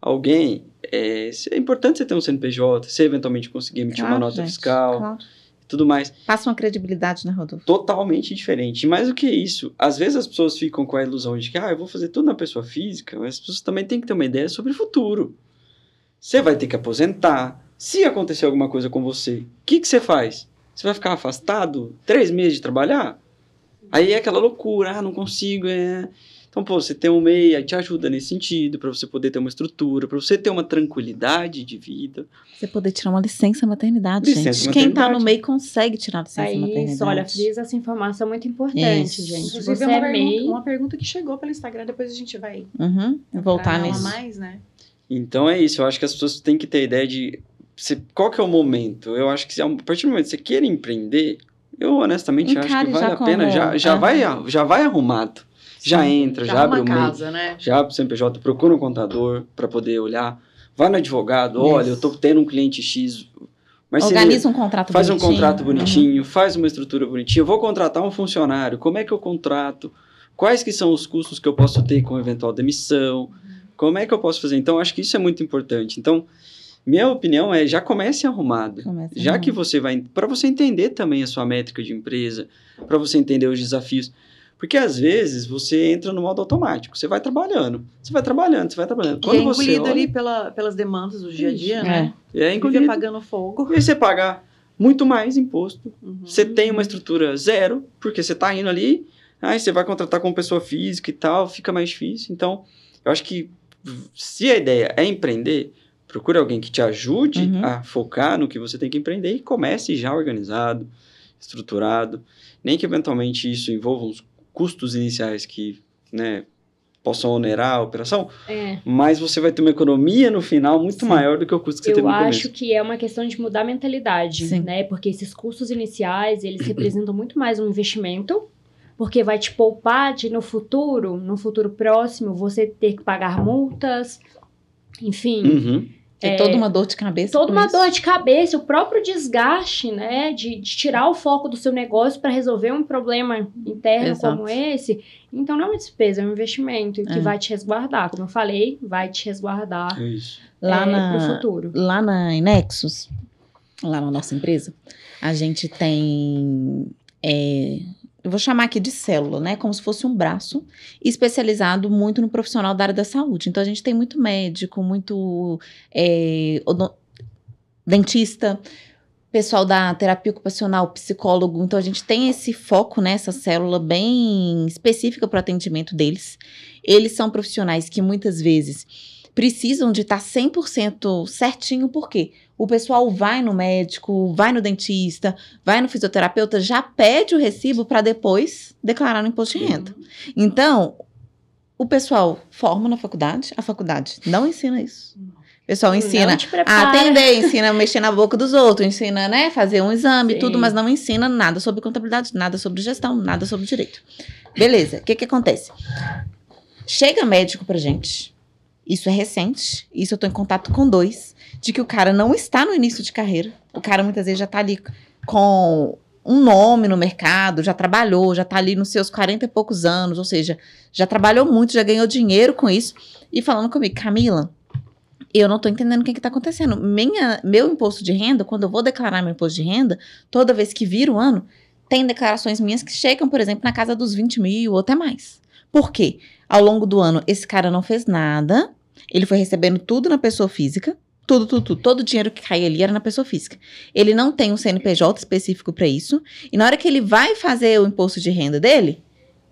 alguém, é, é importante você ter um CNPJ, você eventualmente conseguir emitir uma Claro, nota gente, fiscal claro. e tudo mais Passa uma credibilidade, né, Rodolfo? totalmente diferente. E mais do que isso, às vezes as pessoas ficam com a ilusão de que, ah, eu vou fazer tudo na pessoa física, mas as pessoas também têm que ter uma ideia sobre o futuro. Você vai ter que aposentar. Se acontecer alguma coisa com você, o que, que você faz? Você vai ficar afastado três meses de trabalhar? Aí é aquela loucura, ah, não consigo, é... Então, pô, você tem um MEI, aí te ajuda nesse sentido, para você poder ter uma estrutura, para você ter uma tranquilidade de vida. Você poder tirar uma licença maternidade, Licença gente. Quem tá no maternidade. meio consegue tirar licença É maternidade. isso, olha, fiz essa informação muito importante, Isso. gente. Inclusive, Você é uma, é pergunta, MEI, uma pergunta que chegou pelo Instagram, depois a gente vai Uhum. Voltar nisso. mais, né? Então é isso, eu acho que as pessoas têm que ter ideia de se- qual que é o momento. Eu acho que se, a partir do momento que você queira empreender, eu honestamente acho Encare que vale a pena, como- já, já, Ah. vai, já vai arrumado. Já entra, já, abre o casa, né? já abre o CNPJ, procura um contador para poder olhar, vai no advogado, olha, eu tô tendo um cliente X, mas Organiza um contrato faz um bonitinho. Uhum. contrato bonitinho, faz uma estrutura bonitinha. Eu vou contratar um funcionário, como é que eu contrato? Quais que são os custos que eu posso ter com eventual demissão? Como é que eu posso fazer? Então, acho que isso é muito importante. Então, minha opinião é já comece arrumado. Começa Já que arrumando. você vai. Para você entender também a sua métrica de empresa, para você entender os desafios. Porque às vezes você entra no modo automático. Você vai trabalhando, você vai trabalhando, você vai trabalhando. E é Quando você engolido olha, ali pela, pelas demandas do dia a dia, né? é Vive engolido. apagando fogo. E aí você paga muito mais imposto. Uhum. Você tem uma estrutura zero, porque você está indo ali, aí você vai contratar como pessoa física e tal, fica mais difícil. Então, eu acho que se a ideia é empreender, procure alguém que te ajude Uhum. a focar no que você tem que empreender e comece já organizado, estruturado. Nem que eventualmente isso envolva uns custos iniciais que, né, possam onerar a operação, É. mas você vai ter uma economia no final muito Sim. maior do que o custo que você Eu teve no acho começo. que é uma questão de mudar a mentalidade, Sim. né? Porque esses custos iniciais, eles representam muito mais um investimento, porque vai te poupar de no futuro, no futuro próximo, você ter que pagar multas, enfim, Uhum. Tem toda uma dor de cabeça. toda uma isso. dor de cabeça, o próprio desgaste, né, de, de tirar o foco do seu negócio para resolver um problema interno Exato. como esse. Então não é uma despesa, é um investimento que É. vai te resguardar, como eu falei, vai te resguardar É isso. Lá é, na, pro futuro. lá na Inexus, lá na nossa empresa, a gente tem. Eu vou chamar aqui de célula, né? Como se fosse um braço especializado muito no profissional da área da saúde. Então a gente tem muito médico, muito é, dentista, pessoal da terapia ocupacional, psicólogo. Então a gente tem esse foco nessa célula bem específica para o atendimento deles. Eles são profissionais que muitas vezes precisam de estar 100% certinho, por quê? O pessoal vai no médico, vai no dentista, vai no fisioterapeuta, já pede o recibo para depois declarar no imposto de renda. Então, o pessoal forma na faculdade, a faculdade não ensina isso. O pessoal ensina te a atender, ensina a mexer na boca dos outros, ensina, né, fazer um exame, Sim. tudo, mas não ensina nada sobre contabilidade, nada sobre gestão, nada sobre direito. Beleza, o que que acontece? Chega médico pra gente, isso é recente, isso eu tô em contato com dois, de que o cara não está no início de carreira, o cara muitas vezes já tá ali com um nome no mercado, já trabalhou, já tá ali nos seus 40 e poucos anos, ou seja, já trabalhou muito, já ganhou dinheiro com isso, e falando comigo, Camila, eu não tô entendendo o que que tá acontecendo. Minha, meu imposto de renda, quando eu vou declarar meu imposto de renda, toda vez que vira o ano, tem declarações minhas que chegam, por exemplo, na casa dos 20 mil ou até mais. Por quê? Ao longo do ano, esse cara não fez nada, ele foi recebendo tudo na pessoa física, tudo, tudo, tudo, todo o dinheiro que caía ali era na pessoa física. Ele não tem um CNPJ específico para isso, e na hora que ele vai fazer o imposto de renda dele,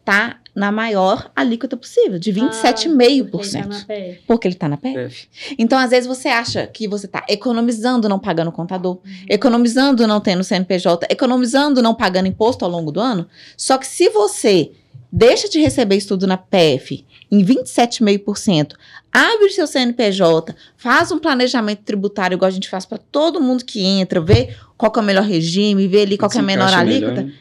tá na maior alíquota possível, de Ah, porque 27,5%. tá na PF. Porque ele tá na PF. Então, às vezes, você acha que você tá economizando não pagando contador, economizando não tendo CNPJ, economizando não pagando imposto ao longo do ano. Só que se você deixa de receber isso tudo na PF em 27,5%, abre o seu CNPJ, faz um planejamento tributário igual a gente faz para todo mundo que entra, vê qual é o melhor regime, vê ali qual é a menor alíquota, melhor.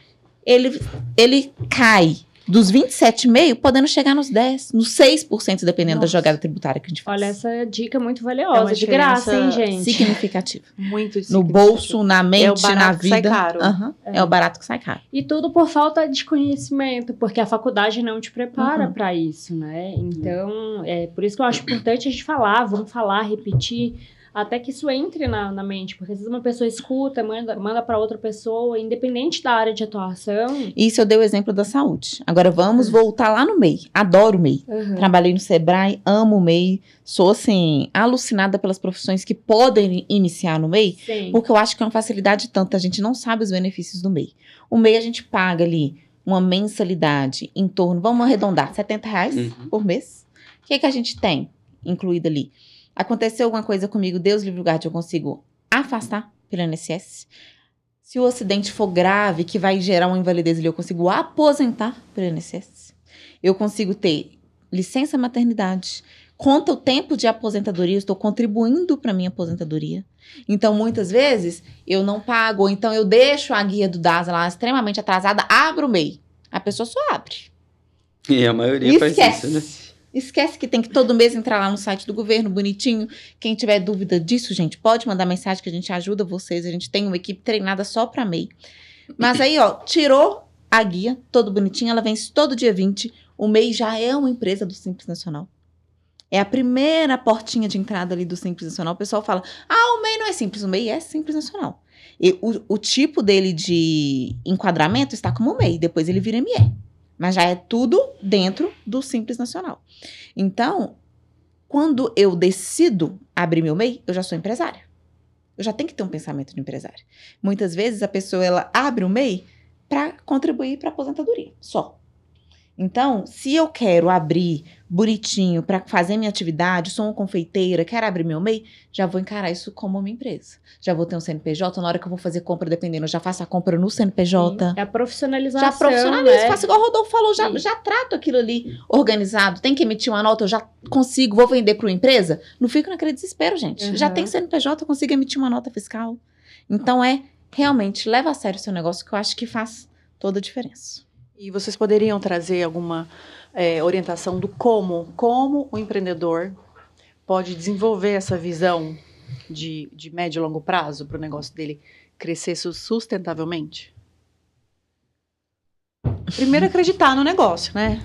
ele, ele cai dos 27,5%, podendo chegar nos 10%, nos 6%, dependendo da Nossa. jogada tributária que a gente faz. Olha essa dica muito É valiosa, uma de graça, hein, gente? significativa. Muito No significativo. bolso, na mente, barato na que sai vida. caro. Aham, é. o barato que sai caro. E tudo por falta de conhecimento, porque a faculdade não te prepara Uhum. para isso, né? Então, é por isso que eu acho importante a gente falar, vamos falar, repetir, até que isso entre na, na mente, porque às vezes uma pessoa escuta, manda, manda para outra pessoa, independente da área de atuação. Isso eu dei o exemplo da saúde. Agora vamos voltar lá no MEI. Adoro o MEI. Uhum. Trabalhei no Sebrae, amo o MEI. Sou, assim, alucinada pelas profissões que podem iniciar no MEI. Sim. Porque eu acho que é uma facilidade tanta, a gente não sabe os benefícios do MEI. O MEI a gente paga ali uma mensalidade em torno, vamos arredondar, 70 reais Uhum. por mês. O que, que a gente tem incluído ali? Aconteceu alguma coisa comigo, Deus livre o guarde, eu consigo afastar pelo INSS. Se o acidente for grave, que vai gerar uma invalidez ali, eu consigo aposentar pelo INSS. Eu consigo ter licença maternidade. Conta o tempo de aposentadoria, eu estou contribuindo para minha aposentadoria. Então, muitas vezes, eu não pago, ou então eu deixo a guia do DASA lá extremamente atrasada, abro o MEI. A pessoa só abre. E a maioria faz Esquece. isso, né? Esquece que tem que todo mês entrar lá no site do governo, bonitinho. Quem tiver dúvida disso, gente, pode mandar mensagem que a gente ajuda vocês. A gente tem uma equipe treinada só pra MEI. Mas aí, ó, tirou a guia, todo bonitinho, ela vence todo dia 20. O MEI já é uma empresa do Simples Nacional. É a primeira portinha de entrada ali do Simples Nacional. O pessoal fala: ah, o MEI não é simples. O MEI é Simples Nacional. E o, o tipo dele de enquadramento está como MEI. Depois ele vira ME. Mas já é tudo dentro do Simples Nacional. Então, quando eu decido abrir meu MEI, eu já sou empresária. Eu já tenho que ter um pensamento de empresária. Muitas vezes a pessoa ela abre o MEI para contribuir para a aposentadoria, só. Então, se eu quero abrir bonitinho para fazer minha atividade, sou uma confeiteira, quero abrir meu MEI, já vou encarar isso como uma empresa. Já vou ter um CNPJ, na hora que eu vou fazer compra, dependendo, eu já faço a compra no CNPJ. Sim, é a profissionalização. Já profissionalizo, né? faço igual o Rodolfo falou, já, Sim. já trato aquilo ali organizado. Tem que emitir uma nota, eu já consigo, vou vender para uma empresa. Não fico naquele desespero, gente. Uhum. Já tem CNPJ, eu consigo emitir uma nota fiscal. Então é, realmente, leva a sério o seu negócio, que eu acho que faz toda a diferença. E vocês poderiam trazer alguma é, orientação do como, como o empreendedor pode desenvolver essa visão de, de médio e longo prazo para o negócio dele crescer su- sustentavelmente? Primeiro acreditar no negócio, né?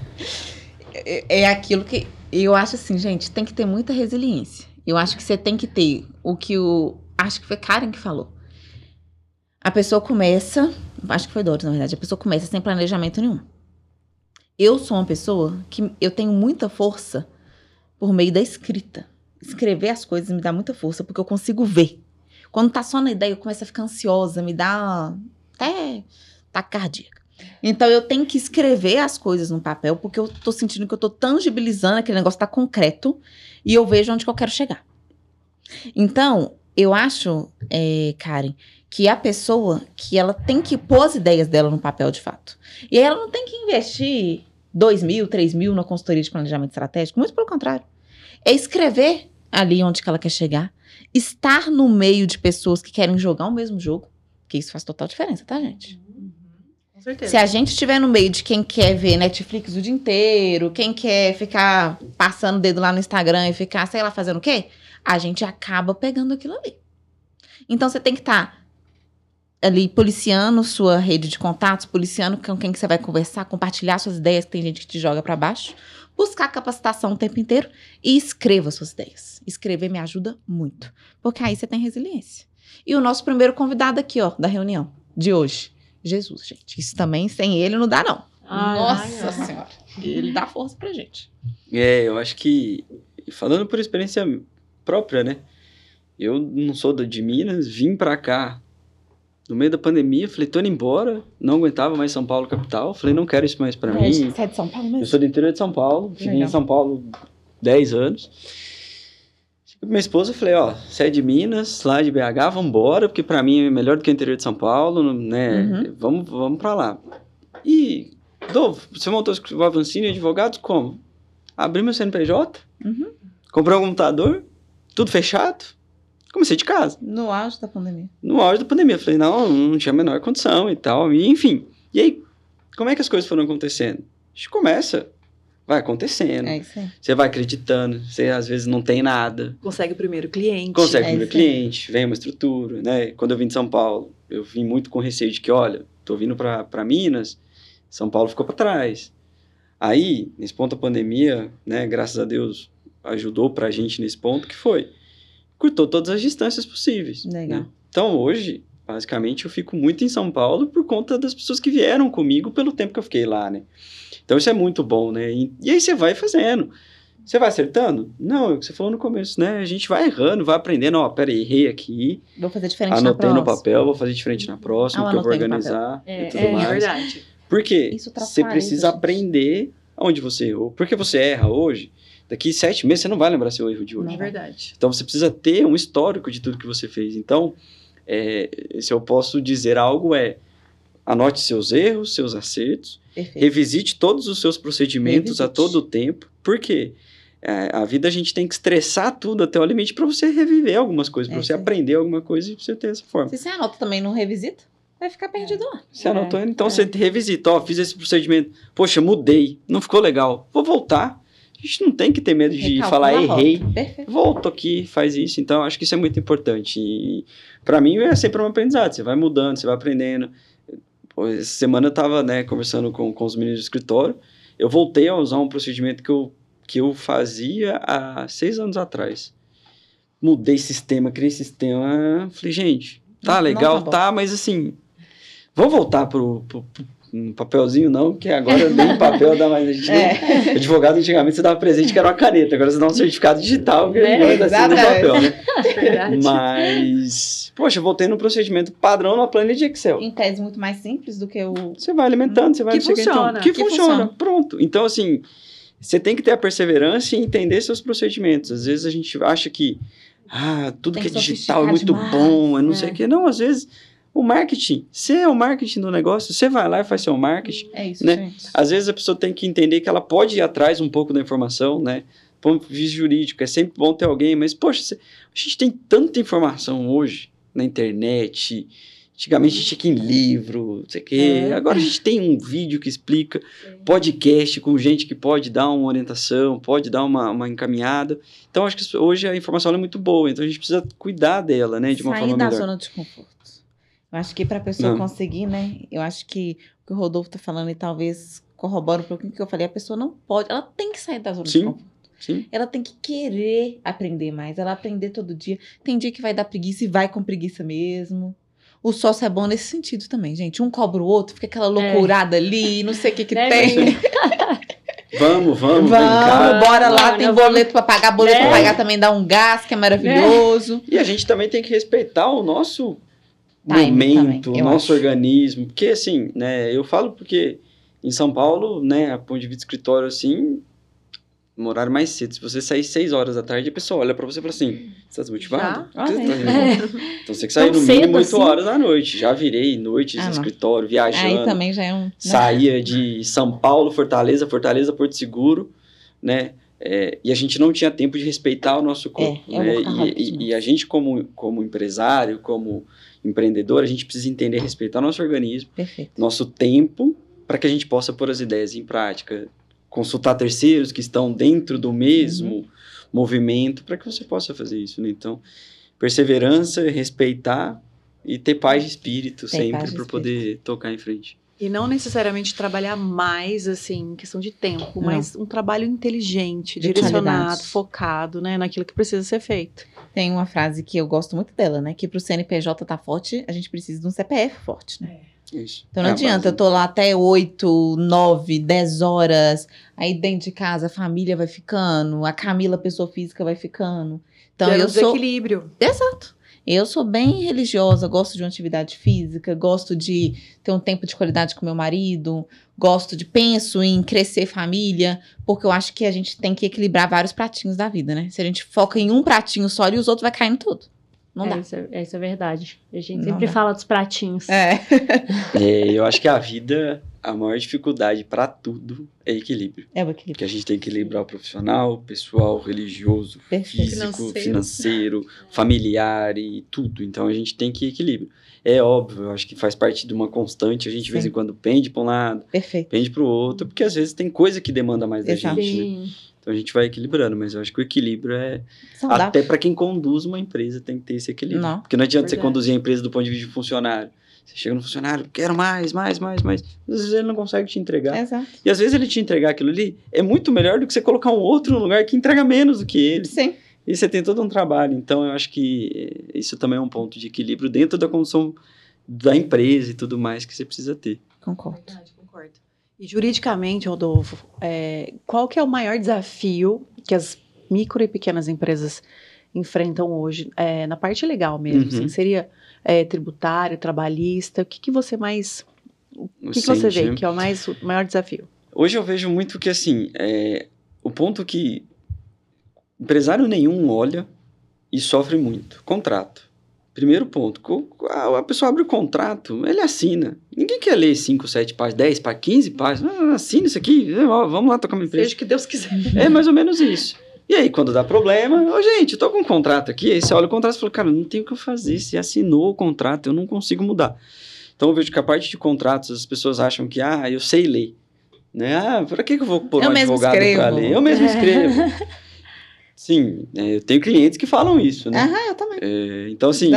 é, é aquilo que eu acho assim, gente, tem que ter muita resiliência. Eu acho que você tem que ter o que o. Acho que foi Karen que falou. A pessoa começa. Acho que foi Doris, na verdade. A pessoa começa sem planejamento nenhum. Eu sou uma pessoa que eu tenho muita força por meio da escrita. Escrever as coisas me dá muita força, porque eu consigo ver. Quando tá só na ideia, eu começo a ficar ansiosa, me dá até taquicardia. Então eu tenho que escrever as coisas no papel, porque eu tô sentindo que eu tô tangibilizando, aquele negócio tá concreto, e eu vejo onde que eu quero chegar. Então, eu acho, é, Karen, que a pessoa que ela tem que pôr as ideias dela no papel de fato. E aí ela não tem que investir 2 mil, 3 mil na consultoria de planejamento estratégico, muito pelo contrário. É escrever ali onde que ela quer chegar, estar no meio de pessoas que querem jogar o mesmo jogo, que isso faz total diferença, tá, gente? Com certeza. Se a gente estiver no meio de quem quer ver Netflix o dia inteiro, quem quer ficar passando o dedo lá no Instagram e ficar, sei lá, fazendo o quê, a gente acaba pegando aquilo ali. Então você tem que estar ali policiando sua rede de contatos, policiando com quem que você vai conversar, compartilhar suas ideias, que tem gente que te joga pra baixo, buscar capacitação o tempo inteiro e escreva suas ideias. Escrever me ajuda muito, porque aí você tem resiliência. E o nosso primeiro convidado aqui, ó, da reunião de hoje, Jesus, gente. Isso também sem ele não dá não. Ai, Nossa ai. senhora. Ele dá força pra gente. É, eu acho que, falando por experiência própria, né? Eu não sou de Minas, vim pra cá no meio da pandemia, falei, tô indo embora, não aguentava mais São Paulo capital, falei, não quero isso mais pra mim. Você é de São Paulo Eu mesmo? sou do interior de São Paulo, fiquei em. São Paulo 10 anos. Cheguei pra minha esposa falei, ó, você é de Minas, lá de BH, vambora, porque pra mim é melhor do que o interior de São Paulo, né? Uhum. Vamos, vamos pra lá. E, Dô, você montou o Avancini advogados como? Abri meu CNPJ, Uhum. comprei um computador, tudo fechado, comecei de casa No auge da pandemia. no auge da pandemia. Eu Falei, não, não tinha a menor condição e tal. E, enfim. E aí, como é que as coisas foram acontecendo? A gente começa, vai acontecendo. É isso aí. Você vai acreditando, você às vezes não tem nada. Consegue o primeiro cliente. Consegue É o primeiro cliente, vem uma estrutura, né? Quando eu vim de São Paulo, eu vim muito com receio de que, olha, tô vindo pra Minas, São Paulo ficou pra trás. Aí, nesse ponto da pandemia, né, graças a Deus, ajudou pra gente nesse ponto, que foi, curtou todas as distâncias possíveis. Legal. né? Então, hoje, basicamente, eu fico muito em São Paulo por conta das pessoas que vieram comigo pelo tempo que eu fiquei lá, né? Então, isso é muito bom, né? E, e aí você vai fazendo. Você vai acertando? Não, é o que você falou no começo, né? A gente vai errando, vai aprendendo. Ó, peraí, errei aqui, Vou fazer diferente anotei na no próxima. papel, vou fazer diferente na próxima, Ah, eu que eu vou anotei no organizar É, e tudo é, É mais. verdade. Porque Isso traz você precisa aprender onde você errou. Porque você erra hoje, daqui sete meses você não vai lembrar seu erro de hoje. É verdade. Então você precisa ter um histórico de tudo que você fez. Então, é, se eu posso dizer algo é anote seus erros, seus acertos, Perfeito. revisite todos os seus procedimentos a Revisite. todo tempo. Por quê? É, a vida a gente tem que estressar tudo até o limite para você reviver algumas coisas, para É você isso aí. aprender alguma coisa e pra você ter essa forma. Se você anota também não revisita, vai ficar perdido lá. Você anotou, então é. você revisita, ó, fiz esse procedimento, poxa, mudei, não ficou legal, vou voltar. A gente não tem que ter medo de Recalcula falar errei, volto aqui, faz isso. Então, acho que isso é muito importante. E para mim é sempre um aprendizado. Você vai mudando, você vai aprendendo. Essa semana eu tava, né, conversando com, com os meninos do escritório. Eu voltei a usar um procedimento que eu que eu fazia há seis anos atrás. Mudei sistema, criei sistema. Falei, gente, tá Não- não legal, tá tá, mas assim, vamos voltar pro, pro, pro um papelzinho, não, que agora nem papel dá mais. A gente [laughs] É. nem- Advogado, antigamente, você dava presente que era uma caneta, agora você dá um certificado digital, que Né? não dar assim no Exatamente. papel, né? [laughs] Verdade. Mas, poxa, eu voltei no procedimento padrão na planilha de Excel. Em tese muito mais simples do que o. Você vai alimentando, você vai Que não o que, funciona. Então, que, Que funciona. funciona. Pronto. Então, assim, você tem que ter a perseverança e entender seus procedimentos. Às vezes a gente acha que ah, tudo Tem que é digital é muito demais, bom, é não é. sei o que. Não, às vezes o marketing, você é o marketing do negócio, você vai lá e faz seu marketing. É isso, Né? gente. Às vezes a pessoa tem que entender que ela pode ir atrás um pouco da informação, né? Ponto de vista jurídico, é sempre bom ter alguém, mas, poxa, a gente tem tanta informação hoje na internet. Antigamente a gente tinha que em livro, não sei o quê. É. Agora a gente tem um vídeo que explica, podcast com gente que pode dar uma orientação, pode dar uma, uma encaminhada. Então acho que hoje a informação é muito boa, então a gente precisa cuidar dela, né, de uma Sair forma da melhor. zona de conforto. Eu acho que para a pessoa Não. conseguir, né? Eu acho que o que o Rodolfo tá falando e talvez corrobora um pouquinho o que eu falei, a pessoa não pode, ela tem que sair da zona Sim. de conforto. Sim. Ela tem que querer aprender mais, ela aprender todo dia. Tem dia que vai dar preguiça e vai com preguiça mesmo. O sócio é bom nesse sentido também, gente. Um cobra o outro, fica aquela loucurada ali, não sei o que que Né, tem. [laughs] Vamos, vamos, Vamos, vem cá. bora lá, tem boleto pra pagar, boleto Né? pra pagar também dá um gás, que é maravilhoso. E a gente também tem que respeitar o nosso momento, também, nosso acho. organismo. Porque, assim, né, eu falo porque em São Paulo, né, a ponto de vista de escritório, assim, horário mais cedo. Se você sair 6 horas da tarde, a pessoa olha pra você e fala assim, você tá desmotivado? Que você tá Ah, desmotivado? [laughs] Então você tem que sair no mínimo cedo 8 assim? horas da noite. Já virei noites Ah, escritório, viajando. Aí também já é um. né? Saía de São Paulo, Fortaleza, Fortaleza, Porto Seguro, né? É, e a gente não tinha tempo de respeitar o nosso corpo. É, é né? E- e, e a gente, como, como empresário, como empreendedor, a gente precisa entender e respeitar nosso organismo, Perfeito. nosso tempo, para que a gente possa pôr as ideias em prática. Consultar terceiros que estão dentro do mesmo Uhum. movimento, para que você possa fazer isso. Né? Então, perseverança, respeitar e ter paz de espírito Ter sempre para poder tocar em frente. E não necessariamente trabalhar mais, assim, em questão de tempo, Não. mas um trabalho inteligente, De direcionado, qualidade. focado, né, naquilo que precisa ser feito. Tem uma frase que eu gosto muito dela, né? Que pro CNPJ tá forte, a gente precisa de um CPF forte, né? Isso. Então não É adianta, eu tô lá até 8, 9, 10 horas, aí dentro de casa a família vai ficando, a Camila, pessoa física, vai ficando. Então Gera eu sou. desequilíbrio. Exato. Eu sou bem religiosa, gosto de uma atividade física, gosto de ter um tempo de qualidade com meu marido, gosto de penso em crescer família, porque eu acho que a gente tem que equilibrar vários pratinhos da vida, né? Se a gente foca em um pratinho só e os outros vai caindo tudo. Não é, dá. Isso é, isso é verdade. A gente Não sempre dá. fala dos pratinhos. É. É, eu acho que a vida, a maior dificuldade para tudo é equilíbrio. É o equilíbrio. Porque a gente tem que equilibrar o profissional, o pessoal, o religioso, Perfeito. físico, Financeiro. financeiro, familiar e tudo. Então a gente tem que equilíbrio. É óbvio, eu acho que faz parte de uma constante. A gente de vez em quando pende para um lado, Perfeito. pende para o outro, porque às vezes tem coisa que demanda mais da Exato. gente. Né? Então a gente vai equilibrando, mas eu acho que o equilíbrio é Saudável. até para quem conduz uma empresa tem que ter esse equilíbrio. Não. Porque não adianta você conduzir a empresa do ponto de vista de funcionário. Você chega no funcionário, quero mais, mais, mais, mais. Às vezes ele não consegue te entregar. Exato. E às vezes ele te entregar aquilo ali é muito melhor do que você colocar um outro no lugar que entrega menos do que ele. Sim. E você tem todo um trabalho. Então eu acho que eh, isso também é um ponto de equilíbrio dentro da condução da empresa e tudo mais que você precisa ter. Concordo. Verdade, concordo. E juridicamente, Rodolfo, é, qual que é o maior desafio que as micro e pequenas empresas enfrentam hoje é, na parte legal mesmo? Uhum. assim, seria é, tributário, trabalhista? O que, que você mais, o que, que você vê que é o mais o maior desafio? Hoje eu vejo muito que, assim, é, o ponto que empresário nenhum olha e sofre muito. Contrato. Primeiro ponto. A pessoa abre o contrato, ele assina. Ninguém quer ler 5, 7 páginas, 10 páginas, 15 páginas. Ah, assina isso aqui, vamos lá tocar uma empresa. Seja o que Deus quiser. É mais ou menos isso. E aí, quando dá problema, ô gente, eu tô com um contrato aqui, aí você olha o contrato e fala, cara, não tem o que eu fazer, você assinou o contrato, eu não consigo mudar. Então eu vejo que a parte de contratos, as pessoas acham que, ah, eu sei ler. Né? Ah, pra que, que eu vou pôr Eu um advogado pra escrevo. ler? Eu mesmo escrevo. Sim, é, eu tenho clientes que falam isso, né? Aham, eu também. É, então, assim,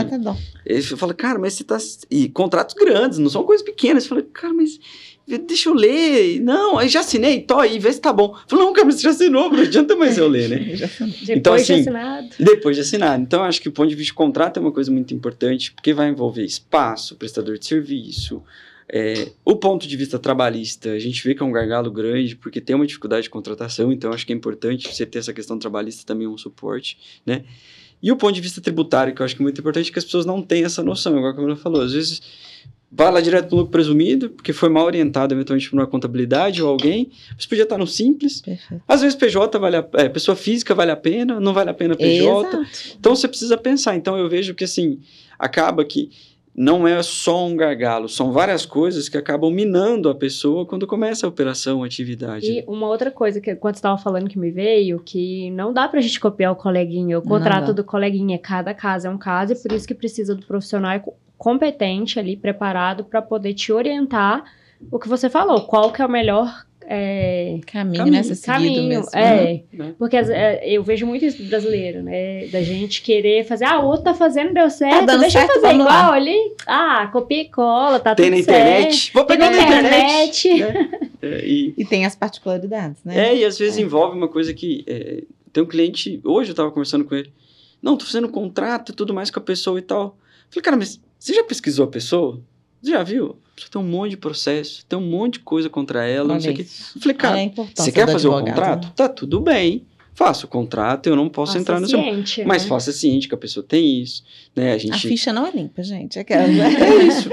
ele fala, cara, mas você tá. E contratos grandes, não são coisas pequenas. Eu falei, cara, mas deixa eu ler. Não, aí já assinei, tô aí, vê se tá bom. Falou, não, cara, mas você já assinou, não adianta mais eu ler, né? [laughs] Depois Então, de assim, assinado. Depois de assinar. Então, acho que o ponto de vista de contrato é uma coisa muito importante, porque vai envolver espaço, prestador de serviço. é, o ponto de vista trabalhista, a gente vê que é um gargalo grande, porque tem uma dificuldade de contratação, então acho que é importante você ter essa questão trabalhista também um suporte, né? E o ponto de vista tributário, que eu acho que é muito importante, é que as pessoas não têm essa noção, igual a Camila falou. Às vezes, vai lá direto no lucro presumido, porque foi mal orientado eventualmente por uma contabilidade ou alguém, mas podia estar no simples. Perfeito. Às vezes PJ vale a, é, pessoa física vale a pena, não vale a pena PJ. Exato. Então você precisa pensar. Então eu vejo que assim, acaba que não é só um gargalo, são várias coisas que acabam minando a pessoa quando começa a operação, a atividade. E uma outra coisa que quando você estava falando que me veio, que não dá pra gente copiar o coleguinha. O contrato do coleguinha, cada caso é um caso, e por isso que precisa do profissional co- competente ali, preparado para poder te orientar o que você falou, qual que é o melhor é, Caminho, Caminho, nessa seguido caminho. mesmo. É, né? porque as- é, eu vejo muito isso do brasileiro, né? Da gente querer fazer, ah, o outro tá fazendo, deu certo, dando deixa certo, eu fazer vamos lá. igual ali. Ah, copia e cola, tá Tem tudo na certo. internet. Vou Tem pegar na na internet. internet. né? [laughs] É, e, E tem as particularidades, né? É, e às vezes envolve uma coisa que. é, tem um cliente, hoje eu tava conversando com ele. Não, tô fazendo contrato e tudo mais com a pessoa e tal. Falei, cara, mas você já pesquisou a pessoa? Você já viu? A tem um monte de processo, tem um monte de coisa contra ela, não sei o quê. Eu falei, cara, Olha a importância você quer fazer o advogado, contrato? né? Tá tudo bem. Faça o contrato, eu não posso Faça entrar no seu. ciente, Mas né? faça ciente que a pessoa tem isso, né? A A gente. ficha não é limpa, gente. Aquela, [laughs] É isso.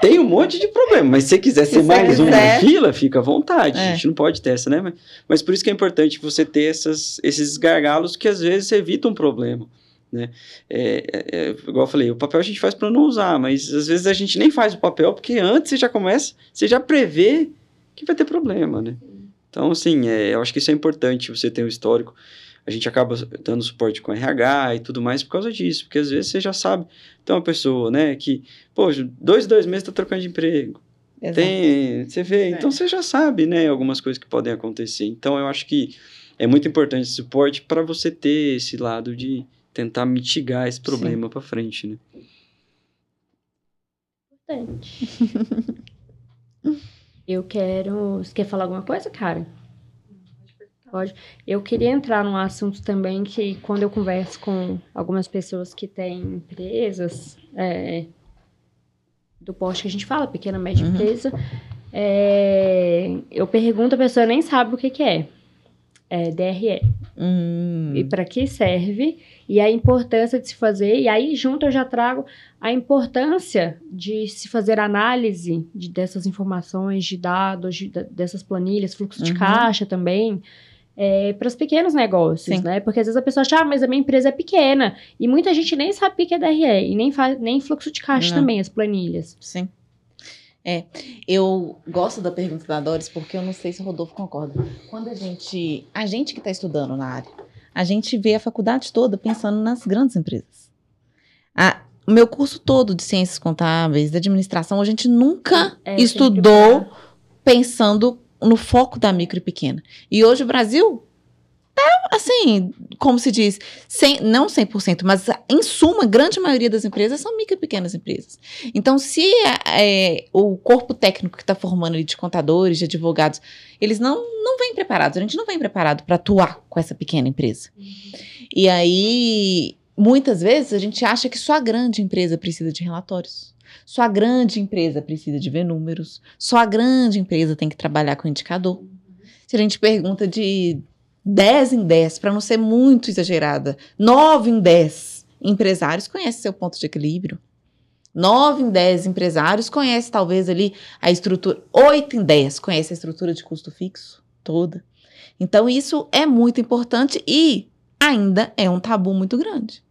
Tem um monte de problema, mas se você quiser Se ser mais um na quiser. fila, fica à vontade. É. A gente não pode ter essa, né? Mas, mas por isso que é importante você ter essas, esses gargalos que às vezes evitam um problema. Né? É, é, é, igual eu falei, o papel a gente faz para não usar, mas às vezes a gente nem faz o papel porque antes você já começa, você já prevê que vai ter problema, né? Então, assim, é, eu acho que isso é importante, você ter o histórico. A gente acaba dando suporte com RH e tudo mais por causa disso, porque às vezes você já sabe. Então, uma pessoa, né, que, poxa, dois, dois meses tá trocando de emprego. Exato. Tem, você vê, É. então você já sabe, né, algumas coisas que podem acontecer. Então, eu acho que é muito importante esse suporte para você ter esse lado de tentar mitigar esse problema para frente, né? Importante. [laughs] Eu quero. Você quer falar alguma coisa, cara? Pode. Eu queria entrar num assunto também que, quando eu converso com algumas pessoas que têm empresas, é, do porte que a gente fala, pequena, média Uhum. empresa, é, eu pergunto, a pessoa nem sabe o que, que é. É DRE. Hum, e para que serve e a importância de se fazer. E aí, junto, eu já trago a importância de se fazer análise de, dessas informações, de dados, de- dessas planilhas, fluxo de Uhum. caixa também. para os pequenos negócios, Sim. né? Porque às vezes a pessoa acha, ah, mas a minha empresa é pequena. E muita gente nem sabe o que é DRE e nem faz nem fluxo de caixa Não. também, as planilhas. Sim. É, eu gosto da pergunta da Doris porque eu não sei se o Rodolfo concorda. Quando a gente, a gente que está estudando na área, a gente vê a faculdade toda pensando nas grandes empresas. A- o meu curso todo de ciências contábeis, de administração, a gente nunca É, estudou pensando no foco da micro e pequena. E hoje o Brasil tá assim, como se diz, sem, não 100%, mas em suma, a grande maioria das empresas são micro e pequenas empresas. Então, se é, o corpo técnico que está formando ali de contadores, de advogados, eles não, não vêm preparados, a gente não vem preparado para atuar com essa pequena empresa. E aí, muitas vezes, a gente acha que só a grande empresa precisa de relatórios. Só a grande empresa precisa de ver números. Só a grande empresa tem que trabalhar com indicador. Se a gente pergunta de 10 em 10, para não ser muito exagerada, 9 em 10 empresários conhecem seu ponto de equilíbrio. 9 em 10 empresários conhecem talvez ali a estrutura. 8 em 10 conhecem a estrutura de custo fixo toda. Então, isso é muito importante e ainda é um tabu muito grande.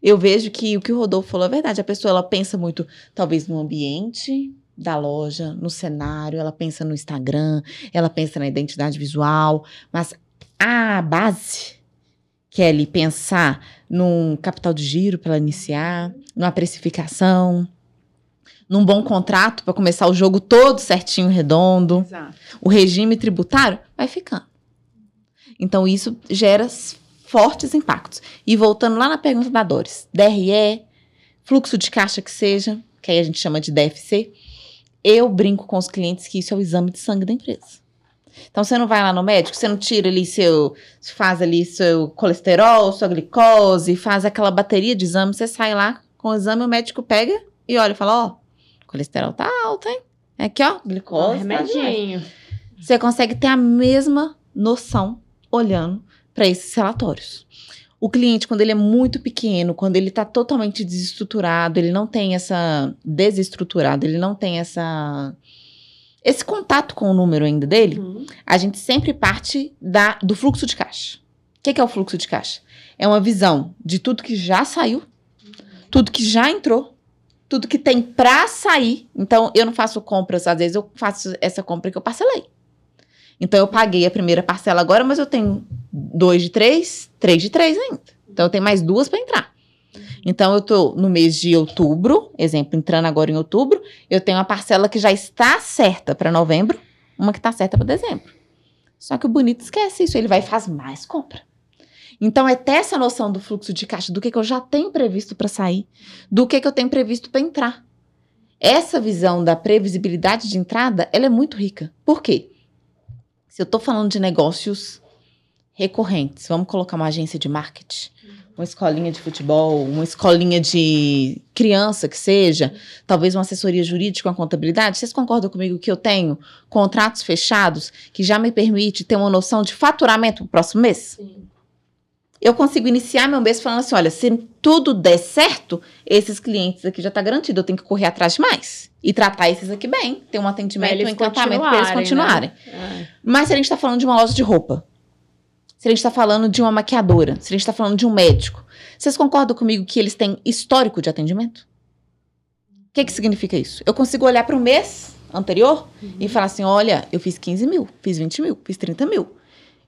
Eu vejo que o que o Rodolfo falou é verdade. A pessoa ela pensa muito, talvez, no ambiente da loja, no cenário, ela pensa no Instagram, ela pensa na identidade visual, mas a base, que é ali pensar num capital de giro para iniciar, numa precificação, num bom contrato para começar o jogo todo certinho, redondo, Exato. o regime tributário vai ficando. Então, isso gera fortes impactos. E voltando lá na pergunta da Doris, DRE, fluxo de caixa que seja, que aí a gente chama de DFC, eu brinco com os clientes que isso é o exame de sangue da empresa. Então você não vai lá no médico, você não tira ali seu, faz ali seu colesterol, sua glicose, faz aquela bateria de exame, você sai lá com o exame, o médico pega e olha e fala, ó, oh, colesterol tá alto, hein? Aqui, ó, glicose. Um tá remedinho. você consegue ter a mesma noção olhando para esses relatórios. O cliente, quando ele é muito pequeno, quando ele está totalmente desestruturado, ele não tem essa desestruturado, ele não tem essa esse contato com o número ainda dele, Uhum. a gente sempre parte da, do fluxo de caixa. O que, que é o fluxo de caixa? É uma visão de tudo que já saiu, tudo que já entrou, tudo que tem pra sair. Então, eu não faço compras, às vezes eu faço essa compra que eu parcelei. Então, eu paguei a primeira parcela agora, mas eu tenho dois de três, três de três ainda. Então, eu tenho mais duas para entrar. Então, eu tô no mês de outubro, exemplo, entrando agora em outubro, eu tenho uma parcela que já está certa para novembro, uma que está certa para dezembro. Só que o bonito esquece isso, ele vai e faz mais compra. Então, é ter essa noção do fluxo de caixa, do que, que eu já tenho previsto para sair, do que, que eu tenho previsto para entrar. Essa visão da previsibilidade de entrada, ela é muito rica. Por quê? Se eu estou falando de negócios recorrentes, vamos colocar uma agência de marketing, uma escolinha de futebol, uma escolinha de criança que seja, talvez uma assessoria jurídica, uma contabilidade, vocês concordam comigo que eu tenho contratos fechados que já me permite ter uma noção de faturamento no próximo mês? Sim. Eu consigo iniciar meu mês falando assim, olha, se tudo der certo, esses clientes aqui já tá garantido, eu tenho que correr atrás de mais. E tratar esses aqui bem, ter um atendimento, um encantamento para eles continuarem, continuarem. É. Mas se a gente está falando de uma loja de roupa, se a gente está falando de uma maquiadora, se a gente está falando de um médico, vocês concordam comigo que eles têm histórico de atendimento? O que, que significa isso? Eu consigo olhar para o mês anterior e falar assim: olha, eu fiz 15 mil, fiz 20 mil, fiz 30 mil.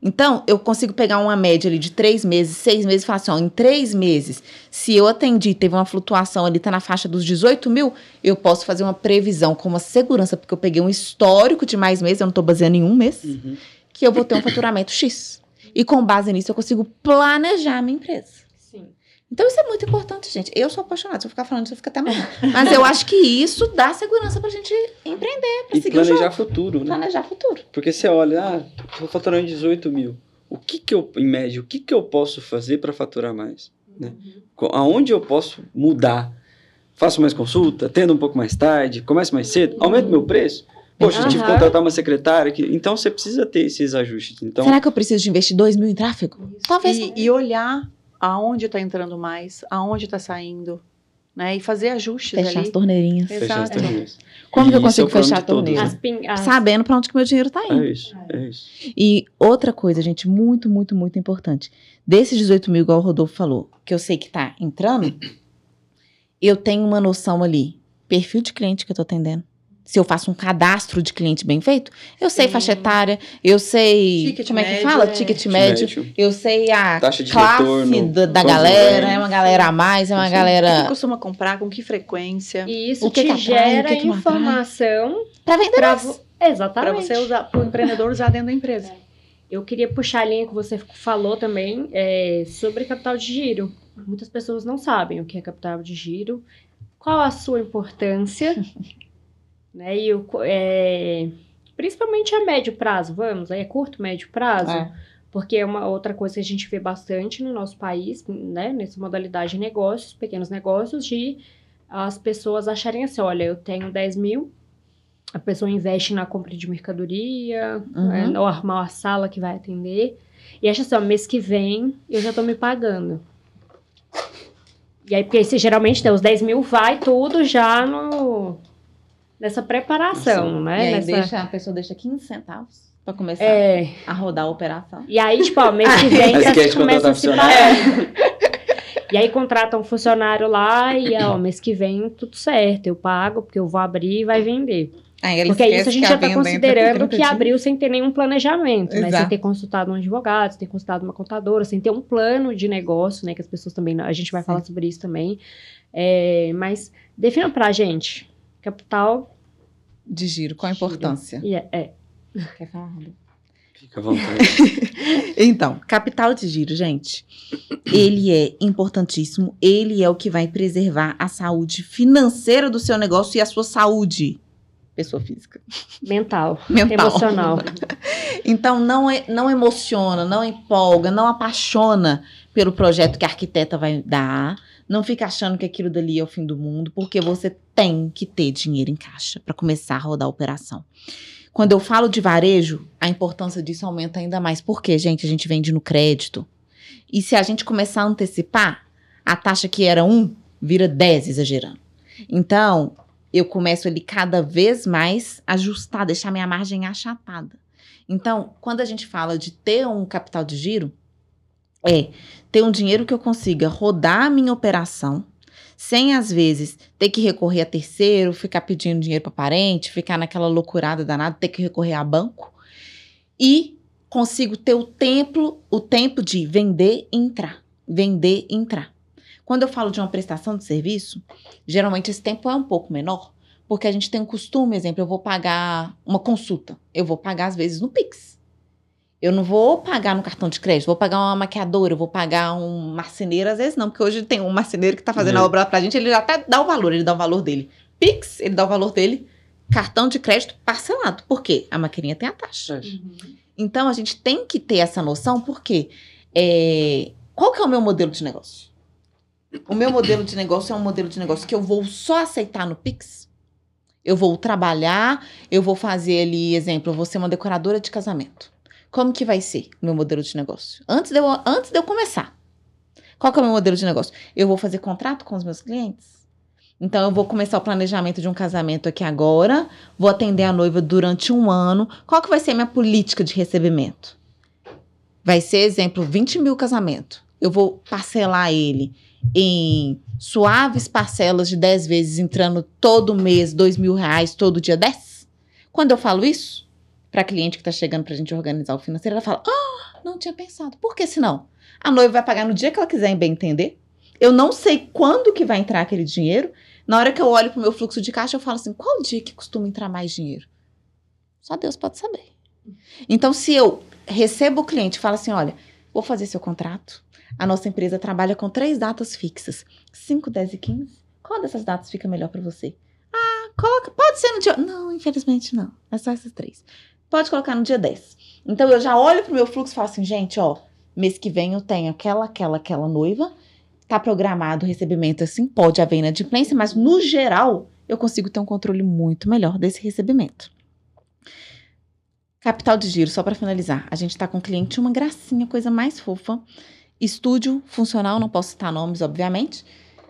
Então, eu consigo pegar uma média ali de três meses, seis meses e falar assim: ó, em três meses, se eu atendi, teve uma flutuação ali, tá na faixa dos 18 mil, eu posso fazer uma previsão com uma segurança, porque eu peguei um histórico de mais meses, eu não tô baseando em um mês Uhum. que eu vou ter um faturamento X. E com base nisso, eu consigo planejar a minha empresa. Sim. Então, isso é muito importante, gente. Eu sou apaixonada. Se eu ficar falando isso, eu fico até amanhã. Mas eu acho que isso dá segurança pra gente empreender, pra E seguir o planejar jogo. futuro, né? Planejar futuro. Porque você olha, ah, tô faturando 18 mil. O que que eu, em média, o que que eu posso fazer para faturar mais? Né? Co- Aonde eu posso mudar? Faço mais consulta, atendo um pouco mais tarde, começo mais cedo, aumento meu preço? Poxa, eu tive que contratar uma secretária. Que... Então, você precisa ter esses ajustes. Então, Será que eu preciso de investir 2 mil em tráfego? Talvez. E, e olhar aonde está entrando mais, aonde está saindo, né? E fazer ajustes Fechar as ali. torneirinhas. fechar as Exato. torneiras. Como que eu E isso é consigo plano fechar todos, torneira? né? As pin- as- Sabendo pra onde que meu dinheiro tá indo. É isso, é isso. E outra coisa, gente, muito, muito, muito importante. Desses 18 mil, igual o Rodolfo falou, que eu sei que tá entrando, eu tenho uma noção ali. Perfil de cliente que eu tô atendendo. Se eu faço um cadastro de cliente bem feito, eu sei Sim. faixa etária, eu sei. Ticket como é que médio, fala? é. Ticket médio. Médio. Eu sei a Taxa de classe retorno, da, da galera. É uma galera a mais, é uma Sim. O que galera. costuma comprar, com que frequência, E isso O que te que atrai, o gera que que atrai? informação Pra vender para mais. vo... para Exatamente. você usar, para o empreendedor usar dentro da empresa. Eu queria puxar a linha que você falou também é, sobre capital de giro. Muitas pessoas não sabem o que é capital de giro, qual a sua importância, [laughs] né? E o, é, principalmente a médio prazo, vamos, aí é curto, médio prazo, É. porque é uma outra coisa que a gente vê bastante no nosso país, né? Nessa modalidade de negócios, pequenos negócios, de as pessoas acharem assim, olha, eu tenho 10 mil, a pessoa investe na compra de mercadoria, Uhum. né, ou armar uma sala que vai atender, e acha assim, ó, mês que vem eu já tô me pagando. E aí, porque esse, geralmente, né, os 10 mil vai tudo já no, nessa preparação, E né? aí Nessa, deixa, a pessoa deixa 15 centavos pra começar é, a rodar a operação. e aí, tipo, ó, mês que [laughs] vem esquece de começa a se contratar pagar. [laughs] E aí contrata um funcionário lá e, ó, mês que vem tudo certo, eu pago, porque eu vou abrir e vai vender. Aí ele Porque isso a gente que já tá com considerando 30 que dias. abriu sem ter nenhum planejamento, né? Sem ter consultado um advogado, sem ter consultado uma contadora, sem ter um plano de negócio, né? Que as pessoas também. A gente vai Sim. falar sobre isso também. É, mas defina pra gente. Capital. de giro, qual a importância? E é, é. Quer falar? Fica à vontade. [laughs] Então, capital de giro, gente, ele é importantíssimo, ele é o que vai preservar a saúde financeira do seu negócio e a sua saúde pessoa física. Mental, Mental. emocional. [laughs] Então não, é, não emociona, não empolga, não apaixona pelo projeto que a arquiteta vai dar. Não fica achando que aquilo dali é o fim do mundo, porque você tem que ter dinheiro em caixa para começar a rodar a operação. Quando eu falo de varejo, a importância disso aumenta ainda mais. Porque, gente, a gente vende no crédito. E se a gente começar a antecipar, a taxa que era 1 vira 10, exagerando. Então, eu começo ali cada vez mais ajustar, deixar minha margem achatada. Então, quando a gente fala de ter um capital de giro, é ter um dinheiro que eu consiga rodar a minha operação, sem às vezes ter que recorrer a terceiro, ficar pedindo dinheiro para parente, ficar naquela loucurada danada, ter que recorrer a banco e consigo ter o tempo, o tempo de vender e entrar, vender e entrar. Quando eu falo de uma prestação de serviço, geralmente esse tempo é um pouco menor, porque a gente tem um costume, exemplo, eu vou pagar uma consulta, eu vou pagar às vezes no Pix. Eu não vou pagar no cartão de crédito, vou pagar uma maquiadora, vou pagar um marceneiro, às vezes não, porque hoje tem um marceneiro que tá fazendo É. a obra pra gente, ele já até dá o valor, ele dá o valor dele. Pix, ele dá o valor dele. Cartão de crédito parcelado. Por quê? A maquininha tem a taxa. Então a gente tem que ter essa noção, porque é, qual que é o meu modelo de negócio? O meu modelo de negócio é um modelo de negócio que eu vou só aceitar no Pix. Eu vou trabalhar, eu vou fazer ali, exemplo, eu vou ser uma decoradora de casamento. Como que vai ser o meu modelo de negócio? Antes de eu, antes de eu começar. Qual que é o meu modelo de negócio? Eu vou fazer contrato com os meus clientes. Então, eu vou começar o planejamento de um casamento aqui agora, vou atender a noiva durante um ano. Qual que vai ser a minha política de recebimento? Vai ser, exemplo, 20 mil casamento. Eu vou parcelar ele em suaves parcelas de 10 vezes, entrando todo mês, 2 mil reais, todo dia 10. Quando eu falo isso, para cliente que está chegando para a gente organizar o financeiro, ela fala: Ah, não tinha pensado. Por que senão? A noiva vai pagar no dia que ela quiser, bem entender. Eu não sei quando que vai entrar aquele dinheiro. Na hora que eu olho pro meu fluxo de caixa, eu falo assim: qual dia que costuma entrar mais dinheiro? Só Deus pode saber. Então, se eu recebo o cliente e falo assim: olha, vou fazer seu contrato. A nossa empresa trabalha com três datas fixas: 5, 10 e 15. Qual dessas datas fica melhor para você? Ah, coloca. Pode ser no dia. Não, infelizmente não. É só essas três. Pode colocar no dia 10. Então, eu já olho pro meu fluxo e falo assim: gente, ó, mês que vem eu tenho aquela, aquela, aquela noiva tá programado o recebimento assim, pode haver inadimplência, mas no geral eu consigo ter um controle muito melhor desse recebimento. Capital de giro, só para finalizar. A gente tá com o cliente uma gracinha, coisa mais fofa. Estúdio funcional, não posso citar nomes, obviamente.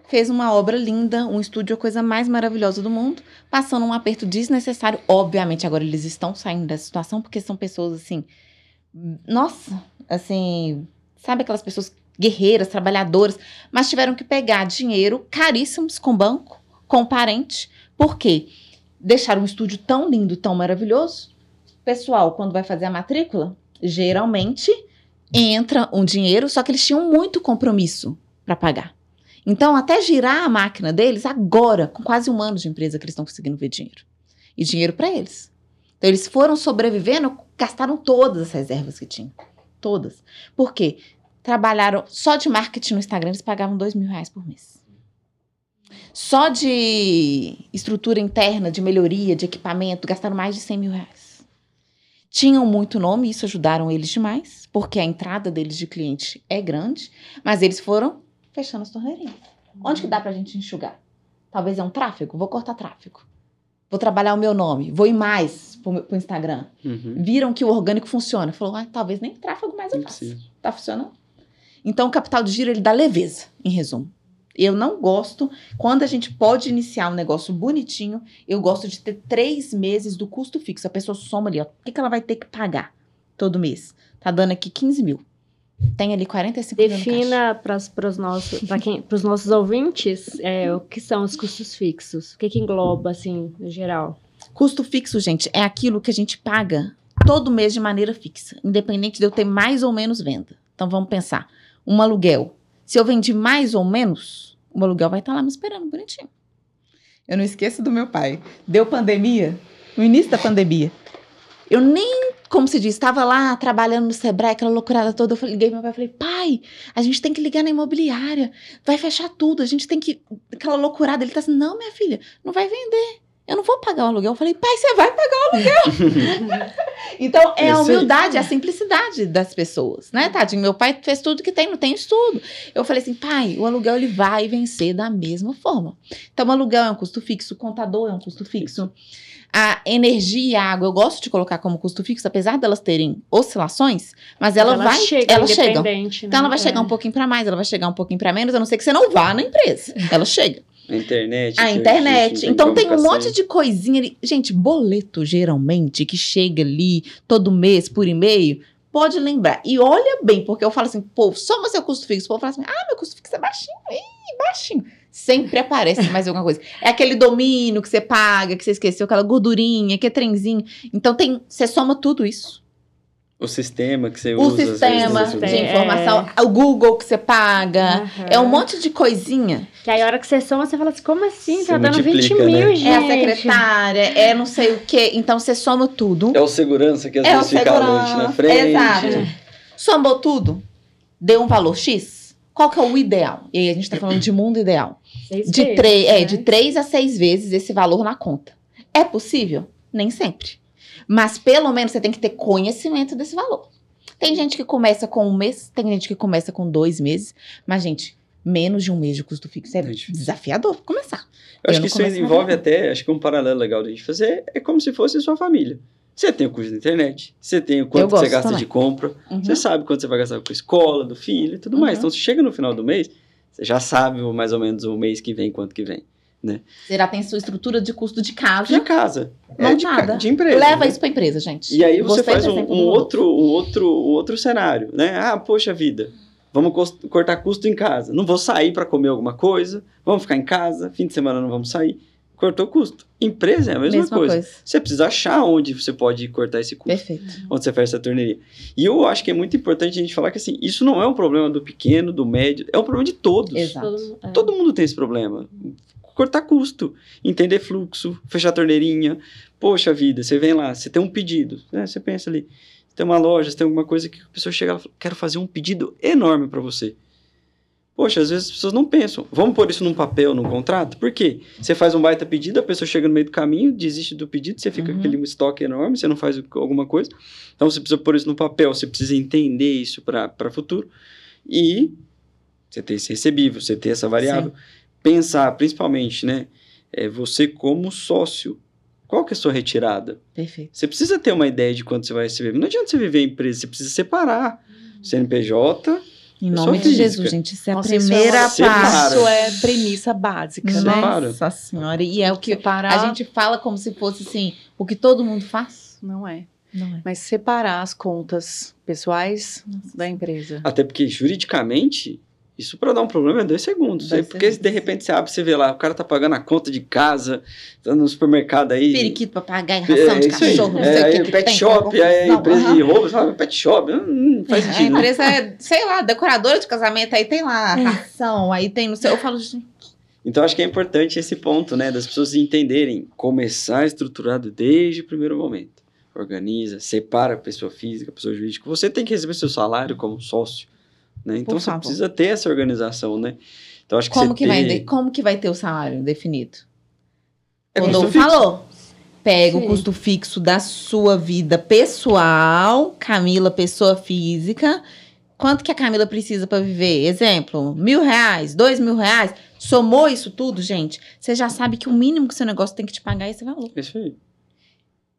Fez uma obra linda, um estúdio, a coisa mais maravilhosa do mundo, passando um aperto desnecessário. Obviamente, agora eles estão saindo dessa situação, porque são pessoas assim. Nossa, assim. Sabe aquelas pessoas guerreiras, trabalhadoras, mas tiveram que pegar dinheiro caríssimos com banco, com parente. Por quê? Deixaram um estúdio tão lindo, tão maravilhoso. Pessoal, quando vai fazer a matrícula, geralmente entra um dinheiro, só que eles tinham muito compromisso para pagar. Então, até girar a máquina deles, agora, com quase um ano de empresa que eles estão conseguindo ver dinheiro. E dinheiro para eles. Então, eles foram sobrevivendo, gastaram todas as reservas que tinham. Todas. Por quê? trabalharam só de marketing no Instagram, eles pagavam dois mil reais por mês. Só de estrutura interna, de melhoria, de equipamento, gastaram mais de 100 mil reais. Tinham muito nome, isso ajudaram eles demais, porque a entrada deles de cliente é grande, mas eles foram fechando as torneirinhas. Onde que dá pra gente enxugar? Talvez é um tráfego? Vou cortar tráfego. Vou trabalhar o meu nome, vou ir mais pro, pro Instagram. Uhum. Viram que o orgânico funciona. Falou, ah, talvez nem tráfego mais eu faça. Tá funcionando? Então, o capital de giro, ele dá leveza, em resumo. Eu não gosto, quando a gente pode iniciar um negócio bonitinho, eu gosto de ter três meses do custo fixo. A pessoa soma ali, ó. O que, que ela vai ter que pagar todo mês? Tá dando aqui 15 mil. Tem ali 45 mil no caixa. Defina para os nossos, quem- nossos ouvintes é, o que são os custos fixos. O que, que engloba, assim, no geral? Custo fixo, gente, é aquilo que a gente paga todo mês de maneira fixa, independente de eu ter mais ou menos venda. Então vamos pensar, um aluguel. Se eu vendi mais ou menos, o aluguel vai estar lá me esperando bonitinho. Eu não esqueço do meu pai. Deu pandemia, no início da pandemia. Eu nem, como se diz, estava lá trabalhando no Sebrae, aquela loucurada toda. Eu liguei meu pai e falei, pai, a gente tem que ligar na imobiliária, vai fechar tudo, a gente tem que. Aquela loucurada. Ele tá assim, não, minha filha, não vai vender. Eu não vou pagar o aluguel. Eu falei, pai, você vai pagar o aluguel. [laughs] então, é a humildade, a simplicidade das pessoas, né, Tadinho? Meu pai fez tudo que tem, não tem estudo. Eu falei assim, pai, o aluguel ele vai vencer da mesma forma. Então, o aluguel é um custo fixo, o contador é um custo fixo. A energia e a água, eu gosto de colocar como custo fixo, apesar delas terem oscilações, mas ela vai, chega ela chega. independente, Então ela né? vai chegar É. um pouquinho para mais, ela vai chegar um pouquinho para menos, a não ser que você não vá na empresa. Ela chega. [laughs] A internet. A internet. hoje Então tem um monte de coisinha ali. Gente, boleto, geralmente, que chega ali todo mês por e-mail, pode lembrar. E olha bem, porque eu falo assim, pô, soma seu custo fixo. O povo fala assim, ah, meu custo fixo é baixinho. Ih, baixinho. Sempre aparece mais alguma coisa. É aquele domínio que você paga, que você esqueceu, aquela gordurinha, que é trenzinho. Então tem, você soma tudo isso. O sistema que você O usa. às sistema vezes, de É. informação, o Google que você paga. Aham. É um monte de coisinha. Que aí a hora que você soma, você fala assim, como assim? Você tá dando 20 multiplica, mil, né? gente. É a secretária, é não sei o quê. Então você soma tudo. É o segurança que às É o vezes fica à noite na frente. exato. Somou tudo, deu um valor X. Qual que é o ideal? E aí a gente tá falando de mundo ideal. Seis De, vezes, três, é, né? de três a seis vezes esse valor na conta. É possível? Nem sempre. Mas pelo menos você tem que ter conhecimento desse valor. Tem gente que começa com um mês, tem gente que começa com dois meses. Mas, gente, menos de um mês de custo fixo é É desafiador começar. Eu acho Eu que não isso envolve mais até, acho que um paralelo legal da gente fazer é como se fosse sua família. Você tem o custo da internet, você tem o quanto que você gasta também. de compra, Uhum. você sabe quanto você vai gastar com a escola, do filho e tudo mais. Uhum. Então, se chega no final do mês, você já sabe mais ou menos o mês que vem, quanto que vem. Você já tem sua estrutura de custo de casa. De casa. É de, Montada. de empresa. Leva né? isso pra empresa, gente. E aí você Gostei faz um, um outro, um, outro, um outro cenário, né? Ah, poxa vida, vamos cortar custo em casa. Não vou sair para comer alguma coisa, vamos ficar em casa, fim de semana não vamos sair. Cortou custo. Empresa é a mesma, coisa. Você precisa achar onde você pode cortar esse custo, Perfeito. onde você faz essa torneria. E eu acho que é muito importante a gente falar que assim, isso não é um problema do pequeno, do médio, é um problema de todos. Exato. Todo mundo- é. Tem esse problema. Cortar custo, entender fluxo, fechar a torneirinha. Poxa vida, você vem lá, você tem um pedido, né? Você pensa ali, tem uma loja, você tem alguma coisa que a pessoa chega e fala, quero fazer um pedido enorme para você. Poxa, às vezes as pessoas não pensam. Vamos pôr isso num papel, num contrato? Por quê? Você faz um baita pedido, a pessoa chega no meio do caminho, desiste do pedido, você fica Uhum. com aquele estoque enorme, você não faz alguma coisa. Então você precisa pôr isso no papel, você precisa entender isso para futuro. E você tem esse recebível, você tem essa variável. Pensar, principalmente, né? É você como sócio. Qual que é a sua retirada? Perfeito. Você precisa ter uma ideia de quanto você vai receber. Não adianta você viver em empresa, você precisa separar. CNPJ, Em nome de. Jesus, gente. Isso é Nossa, a primeira isso é uma- parte. Isso é premissa básica, né? Separa. Nossa senhora. E é o que Separar a gente fala como se fosse assim, o que todo mundo faz. não é. Não é. Mas separar as contas pessoais Nossa. da empresa. Até porque juridicamente, isso para dar um problema é dois segundos. Dois É porque segundos. de repente você abre, você vê lá, o cara tá pagando a conta de casa, tá no supermercado aí. Periquito pra pagar em ração É, de aí. cachorro, não É, sei o aí que, que pet tem, shop, aí a confusão. empresa Aham. de roubo, você fala, pet shop, hum, não faz [laughs] A sentido. né? empresa é, sei lá, decoradora de casamento, aí tem lá ração, aí tem no seu. Eu falo, gente, Então acho que é importante esse ponto, né, das pessoas entenderem, começar estruturado desde o primeiro momento. Organiza, separa a pessoa física, a pessoa jurídica. Você tem que receber seu salário como sócio, né? Então você precisa ter essa organização, né? Então acho que como você que, ter... vai, de- como que vai ter o salário definido? É Rodolfo falou. Pega Sim. o custo fixo da sua vida pessoal, Camila, pessoa física. Quanto que a Camila precisa para viver? Exemplo, mil reais, dois mil reais. Somou isso tudo, gente. Você já sabe que o mínimo que seu negócio tem que te pagar é esse valor. Isso aí.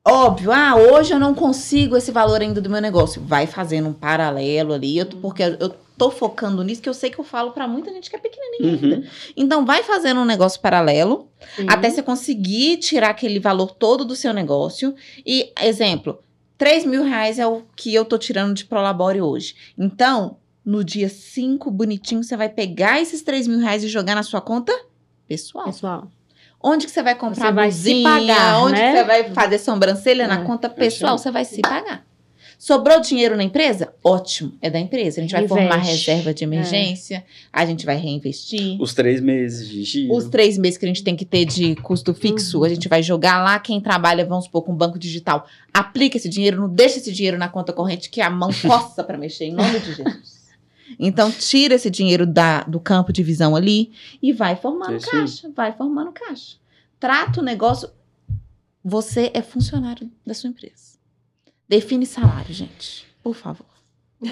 Óbvio, ah, hoje eu não consigo esse valor ainda do meu negócio. Vai fazendo um paralelo ali, eu tô- porque eu tô focando nisso, que eu sei que eu falo para muita gente que é pequenininha ainda. Uhum. Então, vai fazendo um negócio paralelo, Sim. até você conseguir tirar aquele valor todo do seu negócio. E, exemplo, 3 mil reais é o que eu tô tirando de Prolabore hoje. Então, no dia 5, bonitinho, você vai pegar esses 3 mil reais e jogar na sua conta pessoal. Pessoal. Onde que você vai comprar Você vai se blusinha? pagar, Onde né? que você vai fazer sobrancelha na É. conta pessoal? isso Você vai se pagar. Sobrou dinheiro na empresa? Ótimo, é da empresa. A gente vai formar reserva de emergência, a gente vai reinvestir. Os três meses de giro. Os três meses que a gente tem que ter de custo fixo, Uhum. a gente vai jogar lá. Quem trabalha, vamos supor, com banco digital, aplica esse dinheiro, não deixa esse dinheiro na conta corrente que a mão coça para mexer, em nome de Jesus. Então, tira esse dinheiro da, do campo de visão ali e vai formando aí. caixa, vai formando caixa. Trata o negócio. Você é funcionário da sua empresa. Define salário, gente. Por favor. [laughs]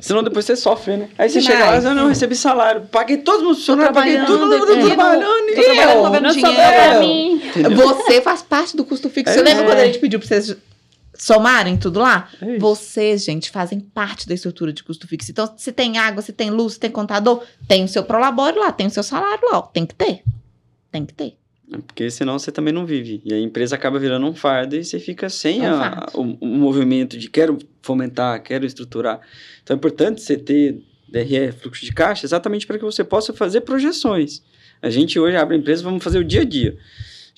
Senão depois você sofre, né? Aí você Demais. chega lá e diz, "Ah, não, recebi salário. Paguei todos os meus funcionários, paguei tudo, trabalhando tudo, no- trabalhando. tô trabalhando, eu? Não dinheiro. É. Você faz parte do custo fixo. É Você lembra isso. quando a gente pediu pra vocês somarem tudo lá? É isso. Vocês, gente, fazem parte da estrutura de custo fixo. Então, se tem água, se tem luz, se tem contador, tem o seu prolabore lá, tem o seu salário lá. ó. Tem que ter. Tem que ter. Porque senão você também não vive. E a empresa acaba virando um fardo e você fica sem É um a- o, o movimento de quero fomentar, quero estruturar. Então é importante você ter DRE, fluxo de caixa, exatamente para que você possa fazer projeções. A gente hoje abre a empresa, vamos fazer o dia a dia.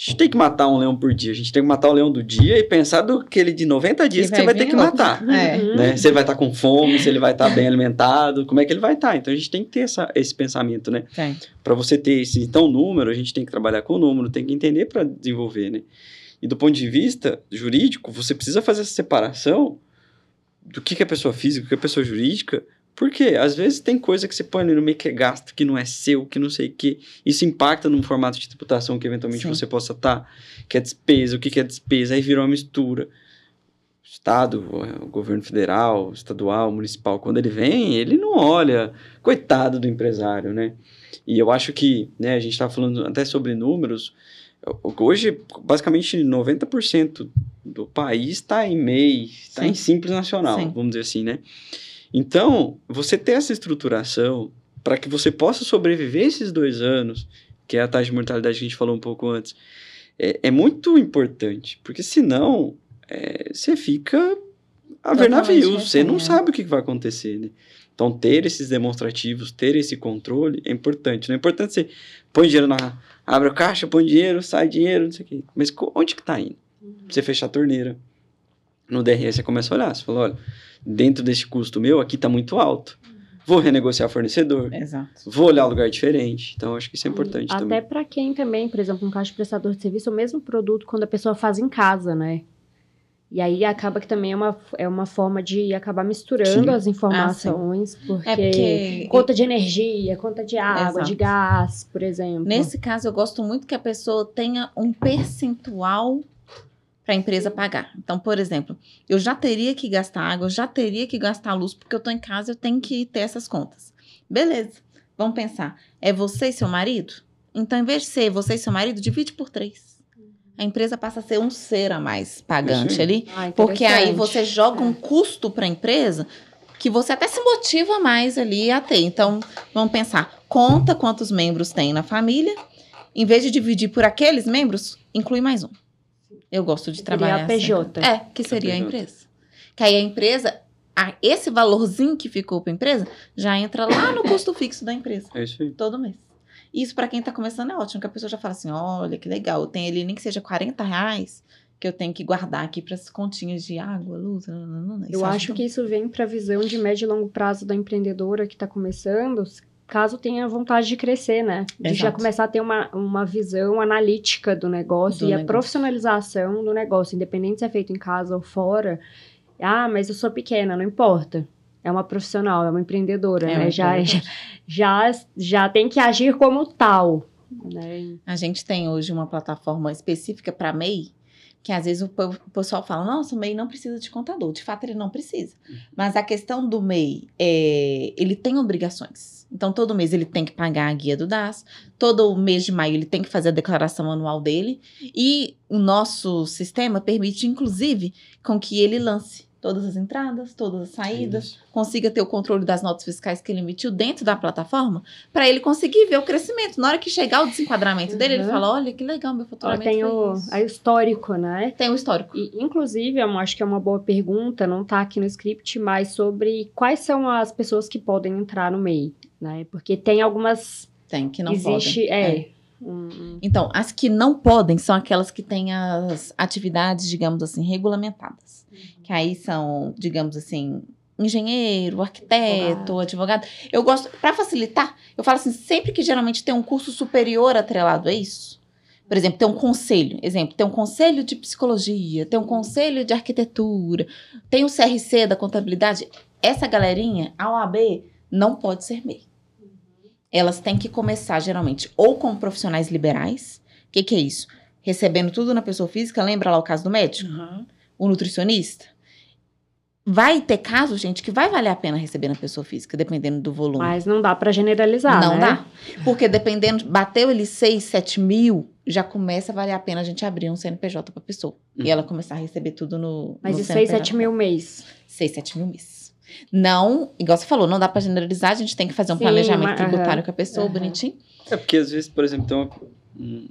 A gente tem que matar um leão por dia. A gente tem que matar o leão do dia e pensar do aquele de 90 dias que, você vai ter que outro. matar. É. Uhum. Né? Se ele vai estar com fome, se ele vai estar bem alimentado, como é que ele vai estar. Então a gente tem que ter essa, esse pensamento, né? Para você ter esse então número, a gente tem que trabalhar com o número, tem que entender para desenvolver, né? E do ponto de vista jurídico, você precisa fazer essa separação do que, que é pessoa física, o que é pessoa jurídica, porque às vezes tem coisa que você põe ali no meio que é gasto, que não é seu, que não sei o que. Isso impacta num formato de tributação que eventualmente Sim. você possa estar, que é despesa, o que, que é despesa, aí virou uma mistura. Estado, o governo federal, estadual, municipal, quando ele vem, ele não olha, coitado do empresário, né? E eu acho que, né, a gente estava falando até sobre números, hoje, basicamente, 90% do país está em MEI, está em Simples Nacional, Sim. vamos dizer assim, né? Então, você ter essa estruturação para que você possa sobreviver esses dois anos, que é a taxa de mortalidade que a gente falou um pouco antes, é, é muito importante, porque senão é, você fica a ver navios, você não refém, é. sabe o que vai acontecer, né? Então, ter esses demonstrativos, ter esse controle é importante. Não é importante você põe dinheiro na. abre a caixa, põe dinheiro, sai dinheiro, não sei o quê. Mas onde que tá indo? Você fechar a torneira. No DRE você começa a olhar. Você fala: olha, dentro desse custo meu, aqui tá muito alto. Vou renegociar fornecedor. Exato. Vou olhar lugar diferente. Então, acho que isso é importante Até também. para quem também, por exemplo, um caixa de prestador de serviço, o mesmo produto quando a pessoa faz em casa, né? E aí acaba que também é uma, é uma forma de acabar misturando Sim. as informações, porque, É porque conta de energia, conta de água, Exato. de gás, por exemplo. Nesse caso, eu gosto muito que a pessoa tenha um percentual para a empresa pagar. Então, por exemplo, eu já teria que gastar água, eu já teria que gastar luz, porque eu estou em casa, eu tenho que ter essas contas. Beleza, vamos pensar. É você e seu marido? Então, em vez de ser você e seu marido, divide por três. A empresa passa a ser um ser a mais pagante aí. ali. Ah, Porque aí você joga um custo para a empresa que você até se motiva mais ali a ter. Então, vamos pensar, conta quantos membros tem na família, em vez de dividir por aqueles membros, inclui mais um. Eu gosto de Seria trabalhar a PJ. assim. É, que seria a PJ. empresa. Que aí a empresa, a- esse valorzinho que ficou para a empresa, já entra lá no custo fixo da empresa, É isso aí. todo mês. Isso para quem tá começando é ótimo, que a pessoa já fala assim, olha, que legal, eu tenho ali nem que seja 40 reais que eu tenho que guardar aqui para as continhas de água, luz, nananana. Eu Isso acho que isso vem para a visão de médio e longo prazo da empreendedora que está começando, caso tenha vontade de crescer, né? De já Exato. começar a ter uma, uma visão analítica do negócio Do e a negócio. profissionalização do negócio, independente se é feito em casa ou fora. Ah, mas eu sou pequena, não importa. É uma profissional, é uma empreendedora, É, né? Já, é já, verdade. [laughs] já, já tem que agir como tal. Né? A gente tem hoje uma plataforma específica para MEI, que às vezes o o pessoal fala, nossa, o MEI não precisa de contador. De fato, ele não precisa. Mas a questão do MEI, é, ele tem obrigações. Então, todo mês ele tem que pagar a guia do DAS, todo mês de maio ele tem que fazer a declaração anual dele, e o nosso sistema permite, inclusive, com que ele lance todas as entradas, todas as saídas, consiga ter o controle das notas fiscais que ele emitiu dentro da plataforma, para ele conseguir ver o crescimento. Na hora que chegar o desenquadramento dele, ele Uhum. fala: olha que legal, meu Ó, faturamento tem foi o, isso. histórico, né? Tem o histórico. E, inclusive, eu acho que é uma boa pergunta, não tá aqui no script, mas sobre quais são as pessoas que podem entrar no MEI, né? Porque tem algumas. Tem, que não existe, podem. é. um- um- Então, as que não podem são aquelas que têm as atividades, digamos assim, regulamentadas. Que aí são, digamos assim, engenheiro, arquiteto, advogado. Eu gosto, para facilitar, eu falo assim, sempre que geralmente tem um curso superior atrelado a isso, por exemplo, tem um conselho, exemplo, tem um conselho de psicologia, tem um conselho de arquitetura, tem o CRC da contabilidade, essa galerinha, a OAB, não pode ser MEI. Elas têm que começar, geralmente, ou com profissionais liberais. O que, que é isso? recebendo tudo na pessoa física, lembra lá o caso do médico? Uhum. O nutricionista? Vai ter casos, gente, que vai valer a pena receber na pessoa física, dependendo do volume. Mas não dá pra generalizar, não né? dá. Porque dependendo, bateu ele 6, 7 mil, já começa a valer a pena a gente abrir um CNPJ pra pessoa. Uhum. E ela começar a receber tudo no. Mas no e 6, 7 CNPJ. mil mês? 6, 7 mil mês. Não, igual você falou, não dá pra generalizar, a gente tem que fazer um Sim, planejamento mas- tributário com a pessoa, bonitinho. É porque às vezes, por exemplo, tem uma, um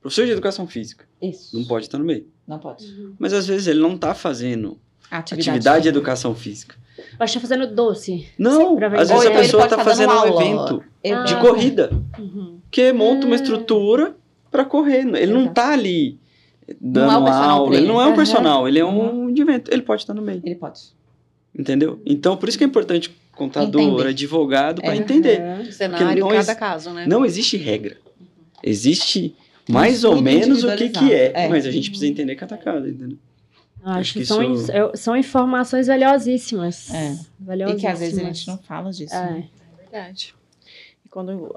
professor de educação física, Isso. não pode estar no meio. Não pode. Mas às vezes ele não está fazendo Atividade, atividade de educação física. Pode estar fazendo doce. Não, às vezes Ou a então pessoa está tá dando fazendo um aula. evento Eu- de Ah. corrida, Uhum. que monta uma Hum. estrutura para correr. Ele não Exato. está ali Não é dando aula, ele não é um personal, ele é um de evento. Ele pode estar no meio, Ele pode. Entendeu? Então, por isso que é importante contador, Entender. advogado, para É. entender. Cenário, não cada caso, né? Não existe regra. Existe mais ou menos o que, que é. É. mas a gente precisa entender cada caso, entendeu? Acho, Acho que, que são, isso- in- são informações valiosíssimas. É. Valiosíssimas. E que às vezes a gente não fala disso. né? É. Verdade. Quando o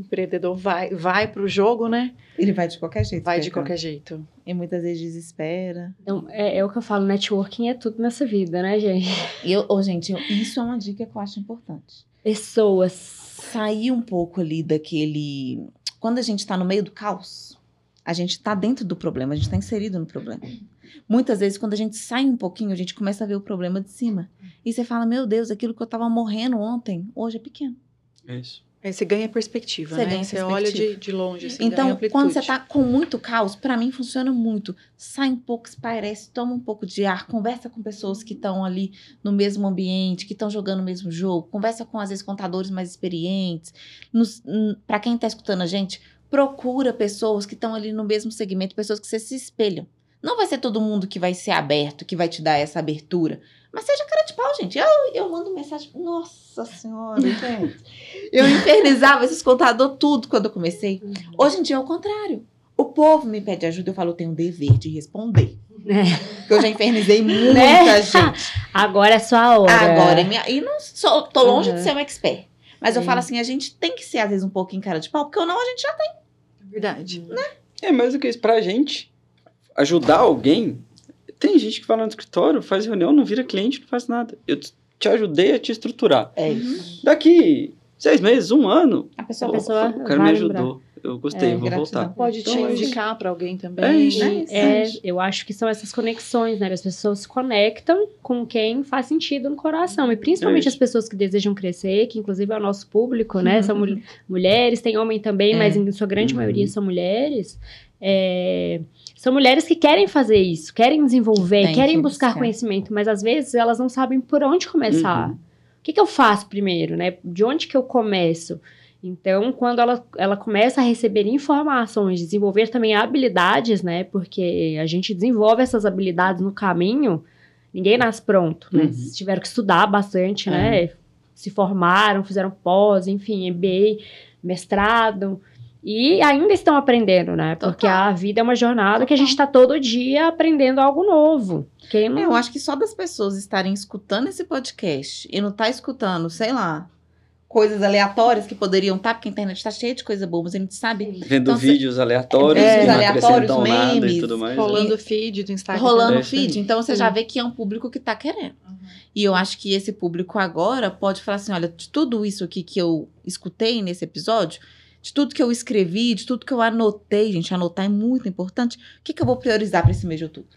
empreendedor vai, vai pro jogo, né? Ele vai de qualquer jeito. Vai de qualquer jeito. E muitas vezes desespera. Então, é, é o que eu falo, networking é tudo nessa vida, né, gente? E eu, ô, gente, eu- isso é uma dica que eu acho importante. Pessoas. Sair um pouco ali daquele. Quando a gente tá no meio do caos, a gente tá dentro do problema, a gente tá inserido no problema. Muitas vezes, quando a gente sai um pouquinho, a gente começa a ver o problema de cima. E você fala, meu Deus, aquilo que eu tava morrendo ontem, hoje é pequeno. É isso. Aí você ganha perspectiva, Você né? ganha você olha de, de longe, assim, Então, quando você tá com muito caos, pra mim funciona muito. Sai um pouco, espairece, toma um pouco de ar, conversa com pessoas que estão ali no mesmo ambiente, que estão jogando o mesmo jogo, conversa com, às vezes, contadores mais experientes. Hum, pra quem tá escutando a gente, procura pessoas que estão ali no mesmo segmento, pessoas que você se espelham. Não vai ser todo mundo que vai ser aberto, que vai te dar essa abertura. Mas seja cara de pau, gente. Eu, eu mando mensagem. Nossa Senhora, [laughs] gente. Eu infernizava esses contadores tudo quando eu comecei. Hoje em dia é o contrário. O povo me pede ajuda, eu falo, eu tenho o dever de responder. É. Porque eu já infernizei [laughs] muita Né? gente. Agora é sua hora. Agora é minha. E não sou, tô longe Uhum. de ser um expert. Mas eu Sim. falo assim, a gente tem que ser, às vezes, um pouquinho cara de pau, porque ou não, a gente já tem. Verdade. É mais do que isso. Pra gente ajudar alguém, tem gente que vai lá no escritório, faz reunião, não vira cliente, não faz nada. Eu te ajudei a te estruturar. É isso. Daqui seis meses, um ano, A pessoa, A pessoa o cara vai me lembrar. ajudou. Eu gostei, É, vou gratidão. voltar. Pode te Então, é isso. indicar para alguém também. É isso. né? E, é, eu acho que são essas conexões, né? As pessoas se conectam com quem faz sentido no coração. E principalmente É as isso. pessoas que desejam crescer, que inclusive é o nosso público, né? São mul- [laughs] mulheres, tem homem também, É. mas em sua grande Uhum. maioria são mulheres. É, são mulheres que querem fazer isso, querem desenvolver, Tem querem que buscar buscar. conhecimento, mas às vezes elas não sabem por onde começar. Uhum. O que, que eu faço primeiro, né? De onde que eu começo? Então, quando ela, ela começa a receber informações, desenvolver também habilidades, né? Porque a gente desenvolve essas habilidades no caminho, ninguém nasce pronto, né? Uhum. Tiveram que estudar bastante, É. né? Se formaram, fizeram pós, enfim, MBA, mestrado. E ainda estão aprendendo, né? Porque Total. a vida é uma jornada que a Total. gente está todo dia aprendendo algo novo. Quem não... É, eu acho que só das pessoas estarem escutando esse podcast e não tá escutando, sei lá, coisas aleatórias que poderiam estar, porque a internet tá cheia de coisa boa, mas a gente sabe Vendo Então, vídeos aleatórios É, que não aleatórios, memes, e tudo mais. Rolando feed do Instagram. rolando É feed. Então você já Sim. vê que é um público que tá querendo. E eu acho que esse público agora pode falar assim: olha, de tudo isso aqui que eu escutei nesse episódio, de tudo que eu escrevi, de tudo que eu anotei, gente, anotar é muito importante. O que, que eu vou priorizar para esse mês de outubro?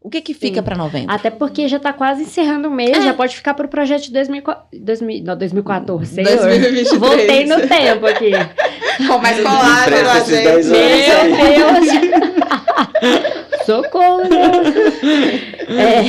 O que que fica para novembro? Até porque já tá quase encerrando o mês, É. já pode ficar pro projeto de 2004, 2000, não, 2014, senhor. 2023. Voltei no tempo aqui. Com mais 10 gente. Meu Deus! [laughs] Socorro! [laughs] É,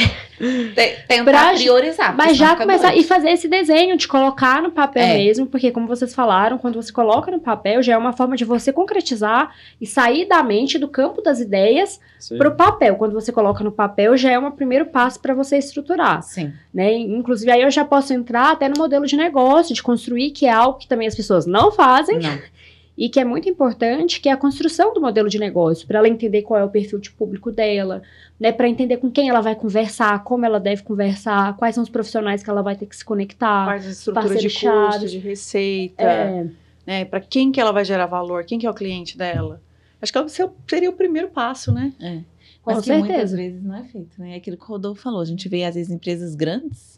Tentar Pra- priorizar. mas já começar doido. e fazer esse desenho de colocar no papel É. mesmo, porque como vocês falaram, quando você coloca no papel, já é uma forma de você concretizar e sair da mente, do campo das ideias para o papel. Quando você coloca no papel, já é um primeiro passo para você estruturar. Sim. né? Inclusive, aí eu já posso entrar até no modelo de negócio, de construir, que é algo que também as pessoas não fazem Não. E que é muito importante, que é a construção do modelo de negócio, para ela entender qual é o perfil de público dela, né? Para entender com quem ela vai conversar, como ela deve conversar, quais são os profissionais que ela vai ter que se conectar. Faz a estrutura de custo, de receita. É, né? Para quem que ela vai gerar valor? Quem que é o cliente dela? Acho que é seria o primeiro passo, né? É. Com Mas que muitas certeza. vezes não é feito, né? É aquilo que o Rodolfo falou. A gente vê, às vezes, empresas grandes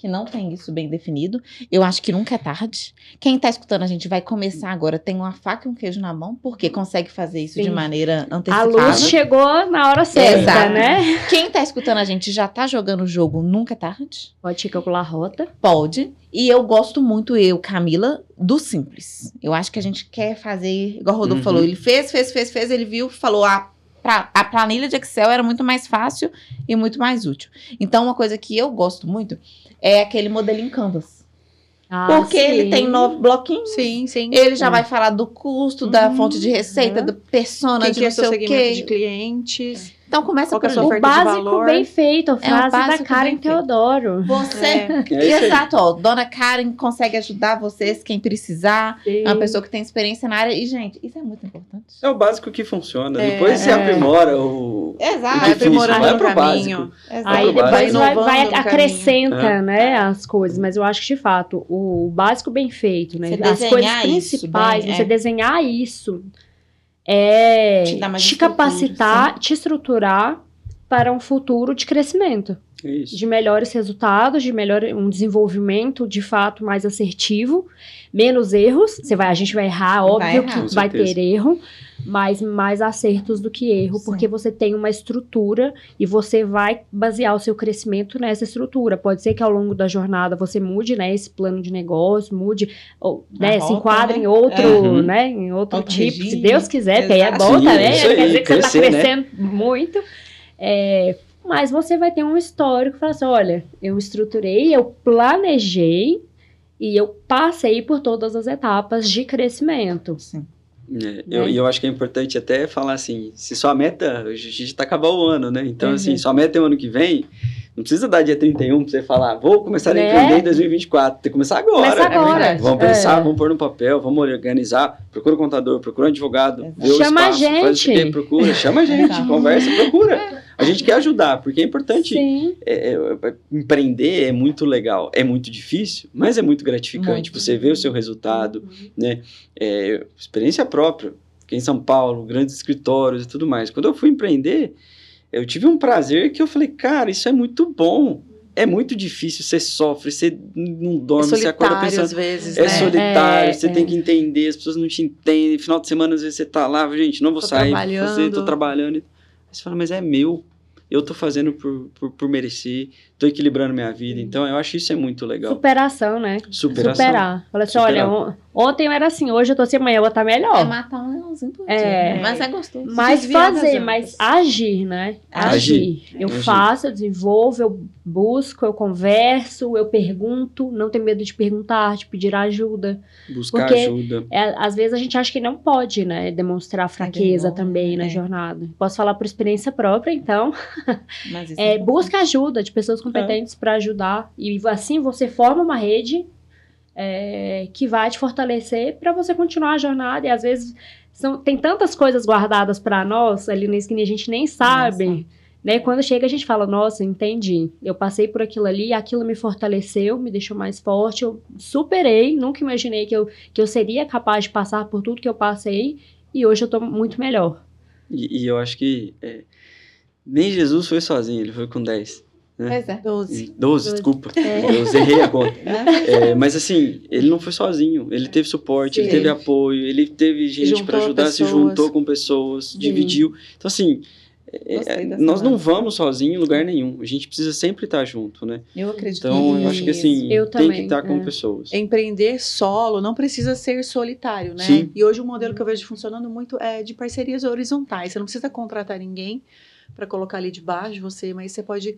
que não têm isso bem definido. Eu acho que nunca é tarde. Quem está escutando a gente vai começar agora, tem uma faca e um queijo na mão, porque consegue fazer isso de Sim. maneira A antecipada. luz chegou na hora certa, Exato. né? Quem está escutando a gente já está jogando o jogo, nunca é tarde. Pode calcular a rota. Pode. E eu gosto muito, eu, Camila, do simples. Eu acho que a gente quer fazer, igual o Rodolfo Uhum. falou, ele fez, fez, fez, fez, ele viu, falou, ah, pra- a planilha de Excel era muito mais fácil e muito mais útil. Então, uma coisa que eu gosto muito é aquele modelinho Canvas. Ah, porque ele sim. tem nove bloquinhos. Sim, sim. Ele já vai falar do custo, da Uhum. fonte de receita, Uhum. do persona, Quem de que é não sei seu o quê. de clientes? Então, começa Qual que é. O básico bem feito, a É o frase da básico Karen. Teodoro. Você É aí. Exato, ó. Dona Karen consegue ajudar vocês, quem precisar. É uma pessoa que tem experiência na área. E, gente, isso é muito importante. É o básico que funciona. É, Depois você é. aprimora o. Exato. o difícil, aprimorando vai no pro caminho. básico. Aí depois vai, vai caminho. acrescenta, É. né, as coisas. Mas eu acho que, de fato, o básico bem feito, né? Você as coisas principais, bem, você é. desenhar isso é Te dá mais te estrutura, capacitar, te estruturar para um futuro de crescimento. Isso. de melhores resultados, de melhor um desenvolvimento de fato mais assertivo, menos erros. Você vai, a gente vai errar, Vai óbvio errar. Com que vai ter erro, mas mais acertos do que erro, Sim. porque você tem uma estrutura e você vai basear o seu crescimento nessa estrutura. Pode ser que ao longo da jornada você mude, né, esse plano de negócio, mude, ou, né, se enquadre né? em outro, Uhum. né, em outro, Outro tipo, se regime. Deus quiser, que aí é bom também, aí, quer dizer que você está né? crescendo muito. É, mas você vai ter um histórico falar assim: olha, eu estruturei, eu planejei e eu passei por todas as etapas de crescimento. Sim. É, eu, Né? e eu acho que é importante até falar assim, se sua meta, a gente tá acabar o ano, né? Então, Uhum. assim, sua meta é o ano que vem, não precisa dar dia 31 pra você falar, vou começar a Né? empreender em 2024, tem que começar agora. Começa agora. verdade. Vamos É. pensar, vamos pôr no papel, vamos organizar, procura um contador, procura um advogado, o Chama a espaço, faz o gente. quê, procura, chama a gente, conversa, procura. A gente quer ajudar, porque é importante é, é, é, empreender é muito legal, é muito difícil, mas é muito gratificante. Muito. Você vê o seu resultado, é, experiência própria. Fiquei em São Paulo, grandes escritórios e tudo mais. Quando eu fui empreender, eu tive um prazer que eu falei, cara, isso é muito bom. É muito difícil, você sofre, você não É dorme, você acorda pensando. às vezes, É né? solitário, É, você é. tem que entender, as pessoas não te entendem. Final de semana, às vezes você tá lá, gente, não vou Tô sair, vou trabalhando. fazer, tô trabalhando. Aí você fala, mas é meu. Eu tô fazendo por, por, por merecer, tô equilibrando minha vida. Então, eu acho isso é muito legal. Superação, né? Superação. Superar. Fala assim: Superar. olha, on- ontem eu era assim, hoje eu tô assim, amanhã eu vou estar É melhor. matar um leãozinho por É. dia. Mas é gostoso. Mas fazer, mas agir, né? Agir. Eu Agir. faço, eu desenvolvo, eu busco, eu converso, eu pergunto, não tenho medo de perguntar, de pedir ajuda. Buscar Porque- ajuda. É, às vezes a gente acha que não pode, né, demonstrar fraqueza bom, também na é. jornada. Posso falar por experiência própria, então. Mas isso É, importante. busca ajuda de pessoas competentes para ajudar. E assim você forma uma rede é, que vai te fortalecer para você continuar a jornada. E às vezes são, tem tantas coisas guardadas para nós ali na esquina a gente nem sabe. sabe. Né? Quando chega, a gente fala: Nossa, entendi. Eu passei por aquilo ali, aquilo me fortaleceu, me deixou mais forte. Eu superei, nunca imaginei que eu, que eu seria capaz de passar por tudo que eu passei. E hoje eu tô muito melhor. E, e eu acho que é, nem Jesus foi sozinho, ele foi com 10. Pois é. 12. 12, Doze. desculpa. É. Eu errei a conta. [laughs] Né? É, mas assim, ele não foi sozinho. Ele teve suporte, ele Sim. teve apoio, ele teve gente para ajudar, se pessoas. juntou com pessoas, Sim. dividiu. Então, assim, é, dessa nós não vamos sozinho em lugar nenhum. A gente precisa sempre estar junto, né? Eu acredito Então, eu acho que assim, Eu tem que também, estar com é. pessoas. Empreender solo não precisa ser solitário, né? Sim. E hoje o modelo que eu vejo funcionando muito é de parcerias horizontais. Você não precisa contratar ninguém para colocar ali debaixo de você, mas você pode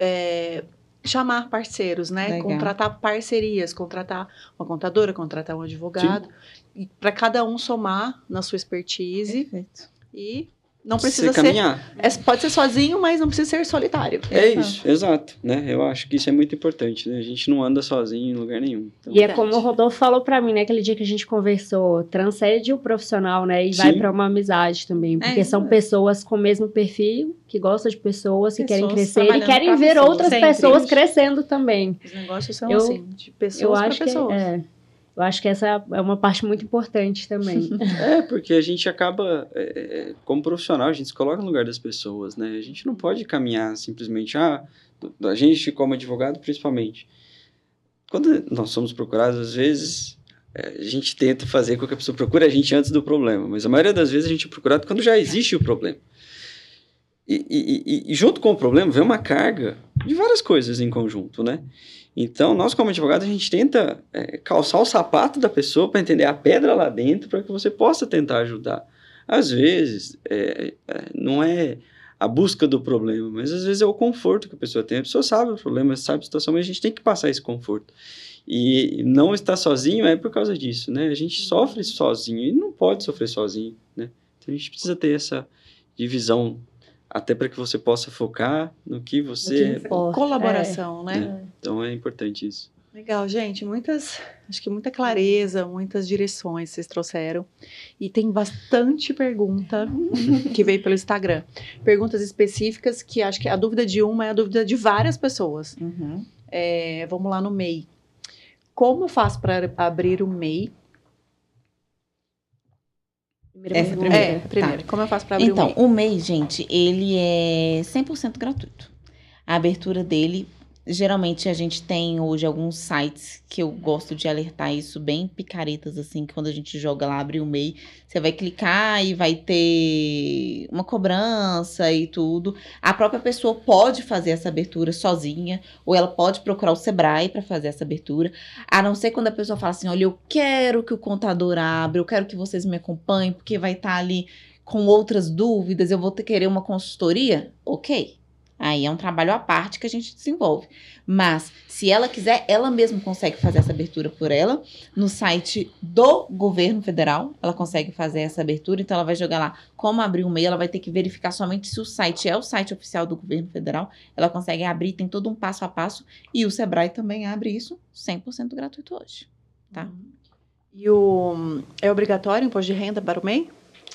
é, chamar parceiros, né? Legal. Contratar parcerias, contratar uma contadora, contratar um advogado, e para cada um somar na sua expertise Perfeito. e não precisa ser, caminhar. é, pode ser sozinho, mas não precisa ser solitário. É isso, exato. Né? Eu acho que isso é muito importante. Né? A gente não anda sozinho em lugar nenhum. Então, E é como o Rodolfo falou pra mim, né? Aquele dia que a gente conversou, transcende o profissional, né? E vai Sim. pra uma amizade também. Porque isso são mesmo. pessoas com o mesmo perfil, que gostam de pessoas, que querem Pessoas crescer e querem ver pessoas, outras sempre. pessoas crescendo também. Os negócios são Eu- assim, de pessoas para acho que pessoas. é. Eu acho que essa é uma parte muito importante também. [laughs] É, porque a gente acaba, é, como profissional, a gente se coloca no lugar das pessoas, né? A gente não pode caminhar simplesmente, ah, a gente como advogado principalmente. Quando nós somos procurados, às vezes, é, a gente tenta fazer com que a pessoa procure a gente antes do problema, mas a maioria das vezes a gente é procurado quando já existe o problema. E, e, e, e junto com o problema vem uma carga de várias coisas em conjunto, né? Então, nós como advogado, a gente tenta é, calçar o sapato da pessoa para entender a pedra lá dentro para que você possa tentar ajudar. Às vezes, é, é, não é a busca do problema, mas às vezes é o conforto que a pessoa tem. A pessoa sabe o problema, sabe a situação, mas a gente tem que passar esse conforto. E não estar sozinho é por causa disso, né? A gente sofre sozinho e não pode sofrer sozinho, né? Então a gente precisa ter essa divisão até para que você possa focar no que você No que importa. Colaboração, né? então é importante isso. Legal, gente. Muitas, acho que muita clareza, muitas direções vocês trouxeram. E tem bastante pergunta [laughs] que veio pelo Instagram. Perguntas específicas que acho que a dúvida de uma é a dúvida de várias pessoas. Uhum. É, vamos lá no MEI. Como eu faço para abrir o MEI? Primeira Essa primeira. É, primeiro. Como eu faço para abrir Então, o MEI? o MEI, gente, ele é 100% gratuito. A abertura dele, geralmente a gente tem hoje alguns sites que eu gosto de alertar isso, bem picaretas, assim, que quando a gente joga lá, abre o MEI, você vai clicar e vai ter uma cobrança e tudo. A própria pessoa pode fazer essa abertura sozinha, ou ela pode procurar o Sebrae para fazer essa abertura. A não ser quando a pessoa fala assim: olha, eu quero que o contador abra, eu quero que vocês me acompanhem, porque vai estar ali com outras dúvidas, eu vou ter querer uma consultoria? Ok. Aí é um trabalho à parte que a gente desenvolve. Mas, se ela quiser, ela mesma consegue fazer essa abertura por ela. No site do governo federal, ela consegue fazer essa abertura. Então, ela vai jogar lá como abrir um MEI. Ela vai ter que verificar somente se o site é o site oficial do governo federal. Ela consegue abrir, tem todo um passo a passo. E o Sebrae também abre isso 100% gratuito hoje. tá. E o é obrigatório o imposto de renda para o MEI?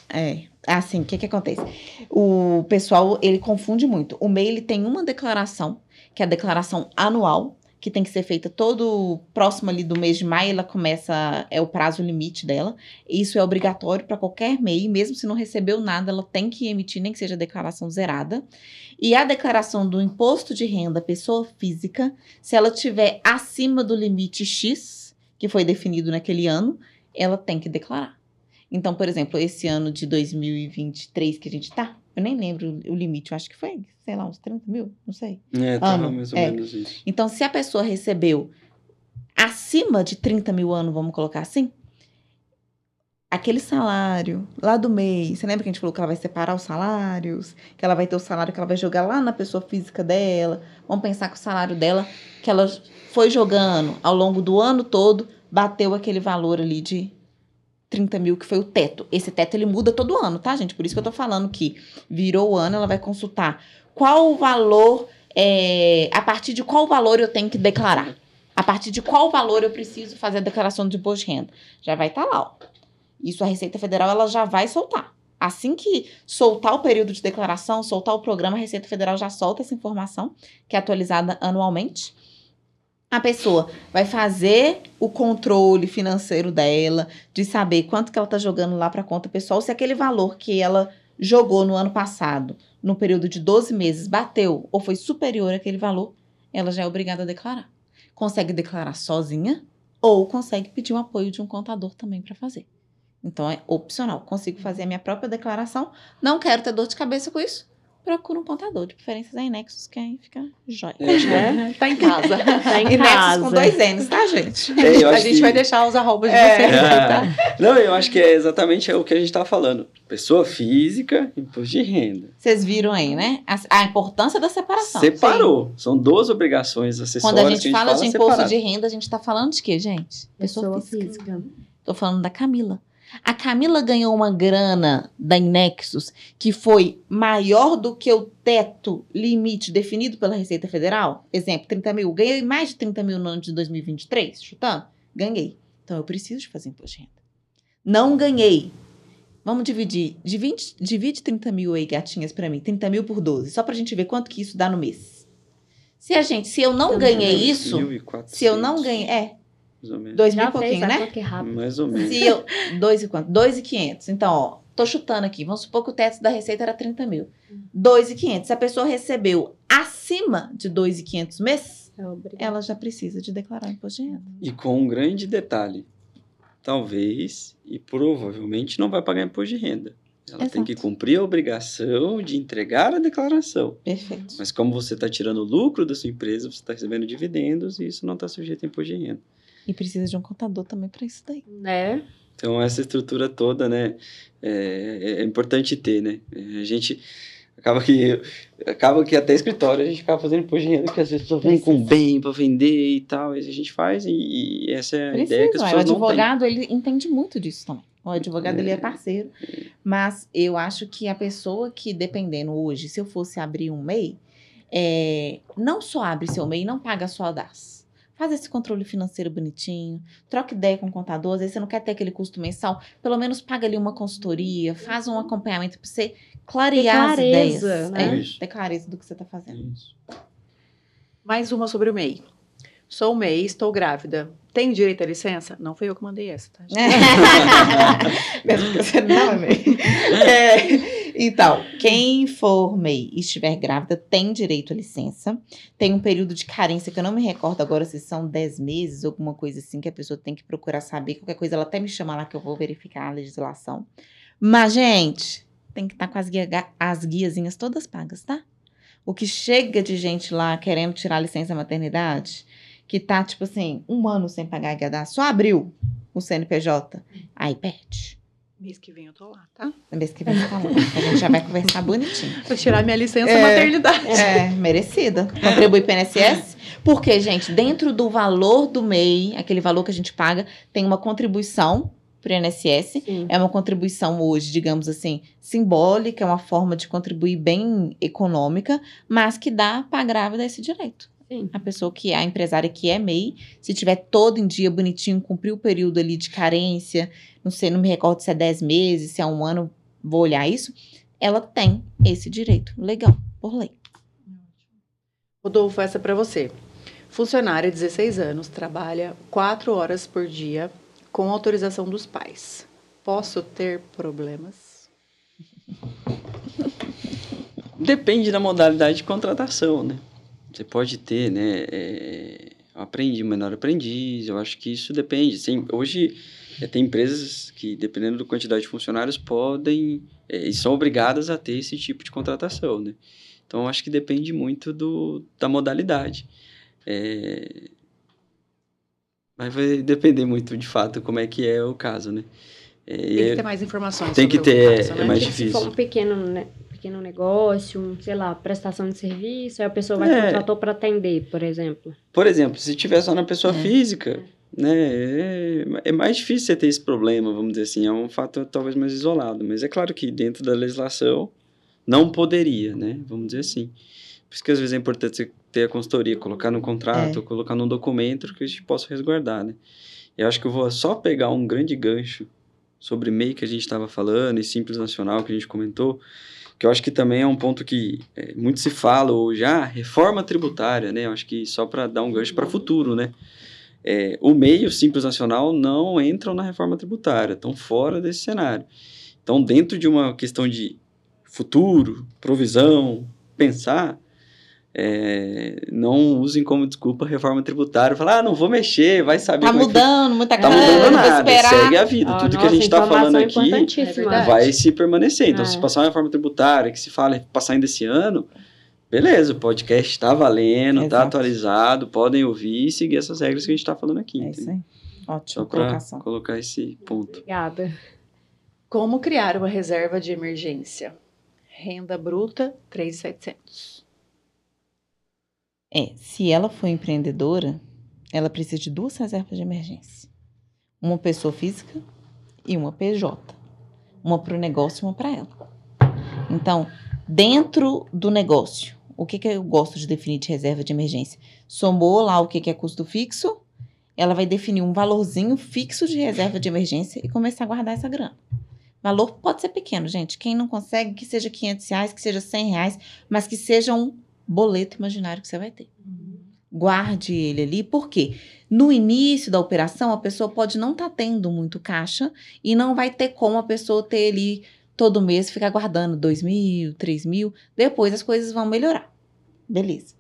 É, assim, o que que acontece? O pessoal, ele confunde muito. O MEI, ele tem uma declaração, que é a declaração anual, que tem que ser feita todo próximo ali do mês de maio, ela começa, é o prazo limite dela. Isso é obrigatório para qualquer MEI, mesmo se não recebeu nada, ela tem que emitir, nem que seja declaração zerada. E a declaração do imposto de renda pessoa física, se ela tiver acima do limite X, que foi definido naquele ano, ela tem que declarar. Então, por exemplo, esse ano de 2023 que a gente tá, eu nem lembro o limite, eu acho que foi, sei lá, uns 30 mil, não sei. É, tá Ano, mais ou é. menos isso. Então, se a pessoa recebeu acima de 30 mil anos, vamos colocar assim, aquele salário lá do mês, você lembra que a gente falou que ela vai separar os salários, que ela vai ter o salário que ela vai jogar lá na pessoa física dela, vamos pensar que o salário dela, que ela foi jogando ao longo do ano todo, bateu aquele valor ali de 30 mil, que foi o teto. Esse teto ele muda todo ano, tá, gente? Por isso que eu tô falando que virou o ano, ela vai consultar qual o valor, é, a partir de qual valor eu tenho que declarar. A partir de qual valor eu preciso fazer a declaração de imposto de renda. Já vai estar lá, ó. Isso a Receita Federal ela já vai soltar. Assim que soltar o período de declaração, soltar o programa, a Receita Federal já solta essa informação, que é atualizada anualmente. A pessoa vai fazer o controle financeiro dela, de saber quanto que ela está jogando lá para conta pessoal, se aquele valor que ela jogou no ano passado, no período de 12 meses, bateu ou foi superior àquele valor, ela já é obrigada a declarar. Consegue declarar sozinha ou consegue pedir o apoio de um contador também para fazer. Então é opcional. Consigo fazer a minha própria declaração. Não quero ter dor de cabeça com isso. Procura um contador, de preferência em Nexus, que aí fica jóia. É, acho que é- É, tá em casa. Tá em E Nexus casa. com dois N's, tá, gente? É, [laughs] a acho gente que- vai deixar os arrobas de É. vocês, tá? Não, eu acho que é exatamente o que a gente estava falando. Pessoa física, imposto de renda. Vocês viram aí, né? A, a importância da separação. Separou. São duas obrigações acessórias Quando a gente que a gente fala fala de imposto separado. de renda, a gente tá falando de quê, gente? Pessoa física. Tô falando da Camila. A Camila ganhou uma grana da Inexus que foi maior do que o teto limite definido pela Receita Federal. Exemplo, 30 mil. Ganhei mais de 30 mil no ano de 2023, chutando? Ganhei. Então eu preciso de fazer imposto de renda. Não ganhei. Vamos dividir. Divide, divide 30 mil aí, gatinhas, pra mim. 30 mil por 12. Só pra gente ver quanto que isso dá no mês. Se a gente, se eu não Também. ganhei isso, 1.400. se eu não ganhei, é, mais ou menos. Dois mil e pouquinho, né? rápido. Mais ou menos. Se eu. Dois e quanto? Dois e quinhentos. Então, ó, tô chutando aqui. Vamos supor que o teto da receita era 30 mil. Dois e quinhentos. Se a pessoa recebeu acima de dois e quinhentos mês, É, ela já precisa de declarar imposto de renda. E com um grande detalhe. Talvez e provavelmente não vai pagar imposto de renda. Ela tem Exato. que cumprir a obrigação de entregar a declaração. Perfeito. Mas como você está tirando o lucro da sua empresa, você está recebendo dividendos e isso não está sujeito a imposto de renda. E precisa de um contador também para isso daí. Né? Então, essa estrutura toda, né, é, é importante ter, né? É, A gente acaba que acaba que até escritório a gente acaba fazendo imposto de renda, porque às vezes a pessoa vem com bem para vender e tal, e a gente faz, e, e essa é a ideia que as Precisa. ué. O pessoas não têm. advogado, ele entende muito disso também. O advogado, ele é parceiro. Mas eu acho que a pessoa que, dependendo hoje, se eu fosse abrir um MEI, é, não só abre seu MEI, não paga só a DAS. Faz esse controle financeiro bonitinho, troca ideia com o contador, às vezes você não quer ter aquele custo mensal, pelo menos paga ali uma consultoria, faz um acompanhamento para você clarear Ter as clareza, ideias. né? É, Isso. ter clareza do que você está fazendo. Isso. Mais uma sobre o MEI. Sou MEI, estou grávida. Tenho direito à licença? Não foi eu que mandei essa, tá? gente? [laughs] [laughs] Mesmo que você não é MEI. [laughs] É, então, quem for MEI e estiver grávida tem direito à licença. Tem um período de carência que eu não me recordo agora se são 10 meses, alguma coisa assim, que a pessoa tem que procurar saber. Qualquer coisa, ela até me chama lá que eu vou verificar a legislação. Mas, gente, tem que estar com as, guia, as guiazinhas todas pagas, tá? O que chega de gente lá querendo tirar a licença maternidade, que tá, tipo assim, um ano sem pagar a guia só abriu o CNPJ, aí perde. Mês que vem eu tô lá, tá? Na vez que vem você tá lá. A gente já vai conversar bonitinho. [laughs] Vou tirar minha licença É. maternidade. É, merecida. Contribui para INSS. Porque, gente, dentro do valor do MEI, aquele valor que a gente paga, tem uma contribuição para o INSS. Sim. É uma contribuição hoje, digamos assim, simbólica, é uma forma de contribuir bem econômica, mas que dá para a grávida esse direito. Sim. A pessoa que é a empresária que é MEI, se tiver todo em dia bonitinho, cumprir o período ali de carência, não sei, não me recordo se é 10 meses, se é um ano, vou olhar isso, ela tem esse direito. Legal, por lei. Rodolfo, essa é para você. Funcionária, 16 anos, trabalha 4 horas por dia com autorização dos pais. Posso ter problemas? Depende da modalidade de contratação, né? Você pode ter, né? É, aprendi, menor aprendiz, eu acho que isso depende. Sim, hoje é, tem empresas que, dependendo da quantidade de funcionários, podem é, e são obrigadas a ter esse tipo de contratação, né? Então, eu acho que depende muito do, da modalidade. É, mas vai depender muito, de fato, como é que é o caso, né? É, Tem que ter mais informações tem que ter, caso, é né? mais Porque Se for difícil. um pequeno, né, pequeno negócio, um, sei lá, prestação de serviço, aí a pessoa vai É. contratou para atender, por exemplo. Por exemplo, se tiver só na pessoa É. física, né, é, é mais difícil você ter esse problema, vamos dizer assim, é um fato talvez mais isolado, mas é claro que dentro da legislação não poderia, né, vamos dizer assim. Por isso que às vezes é importante você ter a consultoria, colocar no contrato, É. colocar num documento que a gente possa resguardar, né. Eu acho que eu vou só pegar um grande gancho sobre MEI que a gente estava falando e Simples Nacional que a gente comentou, que eu acho que também é um ponto que é, muito se fala hoje, ah, reforma tributária, né? Eu acho que só para dar um gancho para o futuro, né? É, o MEI e o Simples Nacional não entram na reforma tributária, estão fora desse cenário. Então, dentro de uma questão de futuro, provisão, pensar, é, não usem como desculpa a reforma tributária, falar, ah, não vou mexer, vai saber Tá como é que mudando, muita Tá coisa, mudando vou nada, esperar. segue a vida. Ó, Tudo que a nossa, gente está falando aqui. É verdade. vai se permanecer. Então, É. se passar uma reforma tributária que se fala passar ainda esse ano, beleza, o podcast está valendo, está atualizado, podem ouvir e seguir essas regras que a gente está falando aqui. É isso aí. Só Ótima colocação. colocar esse ponto. Obrigada. Como criar uma reserva de emergência? Renda bruta, 3,700. É, se ela for empreendedora, ela precisa de duas reservas de emergência. Uma pessoa física e uma PJ. Uma para o negócio e uma para ela. Então, dentro do negócio, o que, que eu gosto de definir de reserva de emergência? Somou lá o que, que é custo fixo, ela vai definir um valorzinho fixo de reserva de emergência e começar a guardar essa grana. Valor pode ser pequeno, gente. Quem não consegue, que seja 500 reais, que seja 100 reais, mas que seja um boleto imaginário que você vai ter. guarde ele ali, por quê? No início da operação, a pessoa pode não estar tendo muito caixa e não vai ter como a pessoa ter ali todo mês ficar guardando dois mil, três mil. Depois as coisas vão melhorar. Beleza.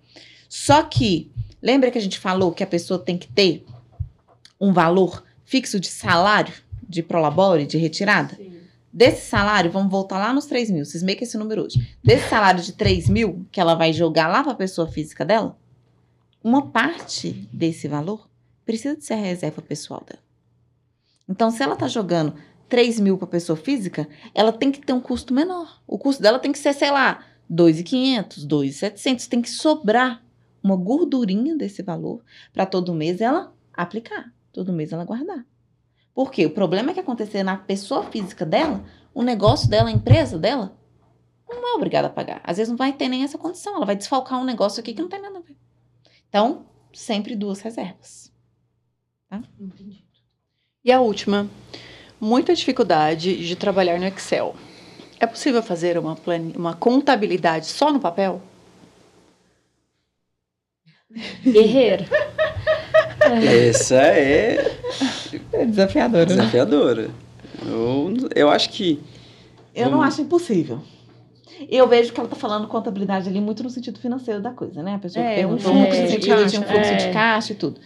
Só que, lembra que a gente falou que a pessoa tem que ter um valor fixo de salário, de prolabore, de retirada? Desse salário, vamos voltar lá nos 3 mil, vocês meio que esse número hoje. Desse salário de 3 mil, que ela vai jogar lá para a pessoa física dela, uma parte desse valor precisa de ser a reserva pessoal dela. Então, se ela está jogando 3 mil para pessoa física, ela tem que ter um custo menor. O custo dela tem que ser, sei lá, 2.500, 2.700. Tem que sobrar uma gordurinha desse valor para todo mês ela aplicar, todo mês ela guardar. Porque o problema é que acontecer na pessoa física dela, o negócio dela, a empresa dela, não é obrigada a pagar. Às vezes não vai ter nem essa condição. Ela vai desfalcar um negócio aqui que não tem nada a ver. Então, sempre duas reservas. Tá? E a última, muita dificuldade de trabalhar no Excel. É possível fazer uma, plan... uma contabilidade só no papel? Guerreiro. Essa é É desafiadora, desafiadora. Eu, eu acho que. Eu não acho impossível. Eu vejo que ela tá falando contabilidade ali muito no sentido financeiro da coisa, né? A pessoa que É, perguntou um fluxo no de sentido de um caixa. fluxo de É. caixa e tudo.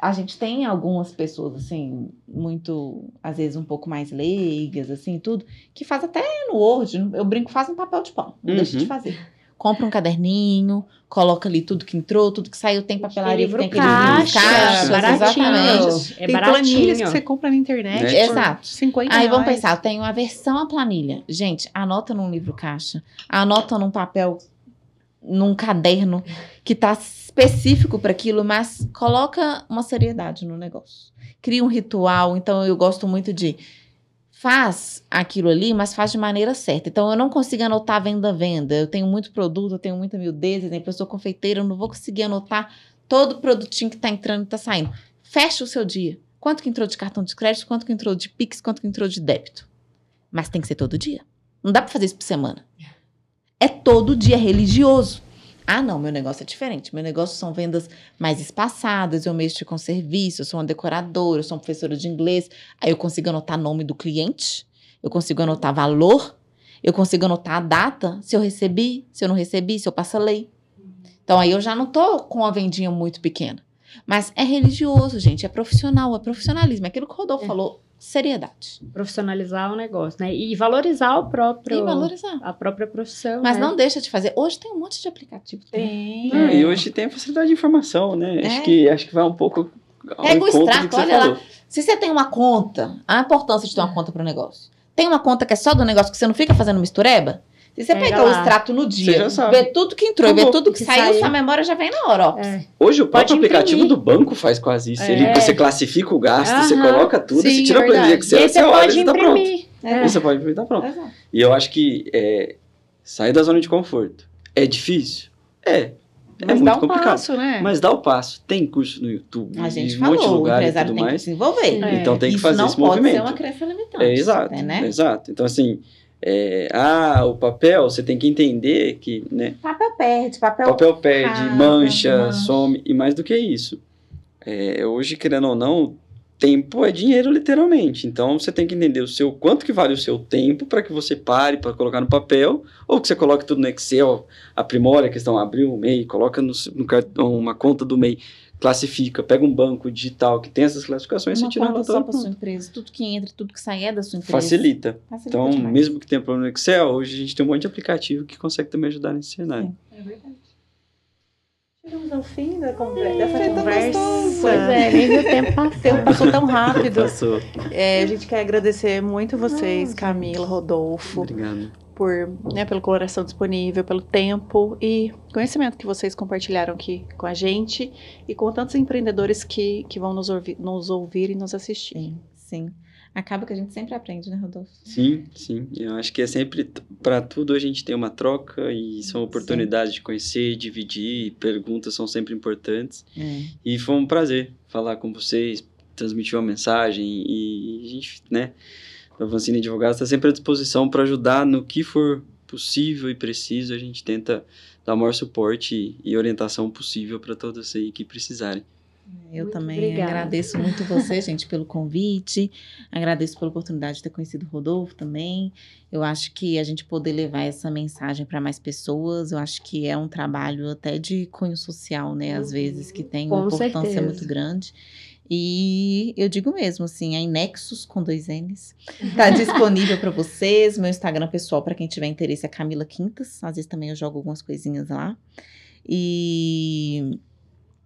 A gente tem algumas pessoas, assim, muito, às vezes, um pouco mais leigas, assim, tudo, que faz até no Word, eu brinco, faz um papel de pão, não deixa de Uhum. fazer. Compra um caderninho, coloca ali tudo que entrou, tudo que saiu, tem papelaria que Livro tem aquele livro caixa, caixa, baratinho. exatamente. É Tem baratinho. planilhas que você compra na internet. Né? Exato. 50 Aí vamos reais. pensar, eu tenho versão à planilha. Gente, anota num livro caixa, anota num papel, num caderno que tá específico para aquilo, mas coloca uma seriedade no negócio. Cria um ritual, então eu gosto muito de faz aquilo ali, mas faz de maneira certa. Então eu não consigo anotar venda a venda. Eu tenho muito produto, eu tenho muita miudez, exemplo, eu sou confeiteira, eu não vou conseguir anotar todo produtinho que tá entrando e tá saindo. Fecha o seu dia. Quanto que entrou de cartão de crédito, quanto que entrou de Pix, quanto que entrou de débito. Mas tem que ser todo dia. Não dá pra fazer isso por semana. É todo dia religioso. Ah, não, meu negócio é diferente. Meu negócio são vendas mais espaçadas, eu mexo com serviço, eu sou uma decoradora, eu sou uma professora de inglês. Aí eu consigo anotar nome do cliente, eu consigo anotar valor, eu consigo anotar a data, se eu recebi, se eu não recebi, se eu parcelei. Então aí eu já não tô com uma vendinha muito pequena. Mas é religioso, gente, é profissional, é profissionalismo. É aquilo que o Rodolfo É. falou, seriedade. Profissionalizar o negócio, né? E valorizar o próprio. E valorizar. A própria profissão. Mas né? não deixa de fazer. Hoje tem um monte de aplicativo. Tem. Não, E hoje tem a facilidade de informação, né? É. Acho, que, acho que vai um pouco Pega o extrato, olha lá. falou. Se você tem uma conta, a importância de ter uma conta para o negócio. Tem uma conta que é só do negócio que você não fica fazendo mistureba? Se você Pega pegar o extrato no Você dia, ver tudo que entrou e ver tudo que, Que saiu, saiu. sua memória já vem na hora, ó. É. Hoje o Pode próprio aplicativo imprimir. do banco faz quase isso. É. Ele, você classifica o gasto, você Aham. coloca tudo, Sim, você tira é a planilha verdade. que você, E você você olha pode e tá pronto. imprimir. É. E você pode imprimir, tá pronto. Exato. E eu acho que é, sair da zona de conforto é difícil? É. É Mas muito dá um complicado. passo, né? Mas dá o passo. Tem curso no YouTube, A gente em um monte de falou, o lugar e empresário tudo tem que mais. se desenvolver. É. Então tem que Isso fazer não esse pode movimento. ser uma crença limitante. É, exato, Né? exato. Então, assim, é, ah, o papel, você tem que entender que, né, Papel perde, papel... papel perde, mancha, mancha. some, e mais do que isso. É, hoje, querendo ou não, tempo é dinheiro, literalmente. Então, você tem que entender o seu quanto que vale o seu tempo para que você pare para colocar no papel, ou que você coloque tudo no Excel, aprimora a questão, abriu o MEI, coloca no, no cartão uma conta do MEI, classifica, pega um banco digital que tem essas classificações, Uma você tira o relatório para sua empresa. Tudo que entra, tudo que sai é da sua empresa. Facilita. Facilita Então, demais. mesmo que tenha problema no Excel, hoje a gente tem um monte de aplicativo que consegue também ajudar nesse cenário. É verdade. Chegamos ao fim da conversa, dessa conversa. gostoso. Pois é, nem o tempo tempo passou tão rápido. Passou. É, a gente quer agradecer muito vocês, Camila, Rodolfo, Obrigado. Por, né, pelo coração disponível, pelo tempo e conhecimento que vocês compartilharam aqui com a gente e com tantos empreendedores que, que vão nos ouvir, nos ouvir e nos assistir. Sim, sim. Acaba que a gente sempre aprende, né, Rodolfo? Sim, sim. Eu acho que é sempre, para tudo a gente tem uma troca e são oportunidades de conhecer, dividir, perguntas são sempre importantes. É. E foi um prazer falar com vocês, transmitir uma mensagem e a gente, né, a Vancina Advogados está sempre à disposição para ajudar no que for possível e preciso, a gente tenta dar o maior suporte e orientação possível para todos aí que precisarem. Eu Muito também obrigada. agradeço muito você, gente, pelo convite. Agradeço pela oportunidade de ter conhecido o Rodolfo também. Eu acho que a gente poder levar essa mensagem para mais pessoas, eu acho que é um trabalho até de cunho social, né? Às vezes, que tem uma Com importância certeza. muito grande. E eu digo mesmo, assim, a Inexus com dois N's tá disponível para vocês. Meu Instagram pessoal, para quem tiver interesse, é Camila Quintas. Às vezes também eu jogo algumas coisinhas lá. E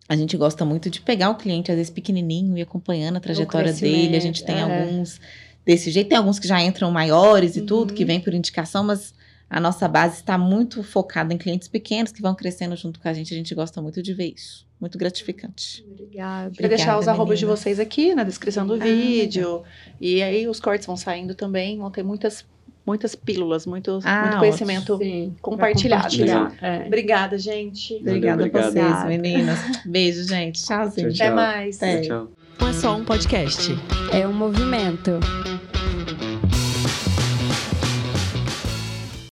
a gente gosta muito de pegar o cliente, às vezes pequenininho, e acompanhando a trajetória dele. A gente tem é. alguns desse jeito, tem alguns que já entram maiores e tudo, Uhum. que vem por indicação, mas a nossa base está muito focada em clientes pequenos que vão crescendo junto com a gente. A gente gosta muito de ver isso. Muito gratificante. Obrigada. Vou deixar os Obrigada, arrobas de meninas. vocês aqui na descrição do Ah, vídeo. E aí os cortes vão saindo também, vão ter muitas, muitas pílulas, muito, Ah, muito conhecimento. Compartilhado. compartilhar, é. Obrigada, gente. Obrigada a obrigado. vocês, meninas. Beijo, gente. Tchauzinho. Tchau, Até mais. Até. Tchau. Não é só um podcast. É um movimento.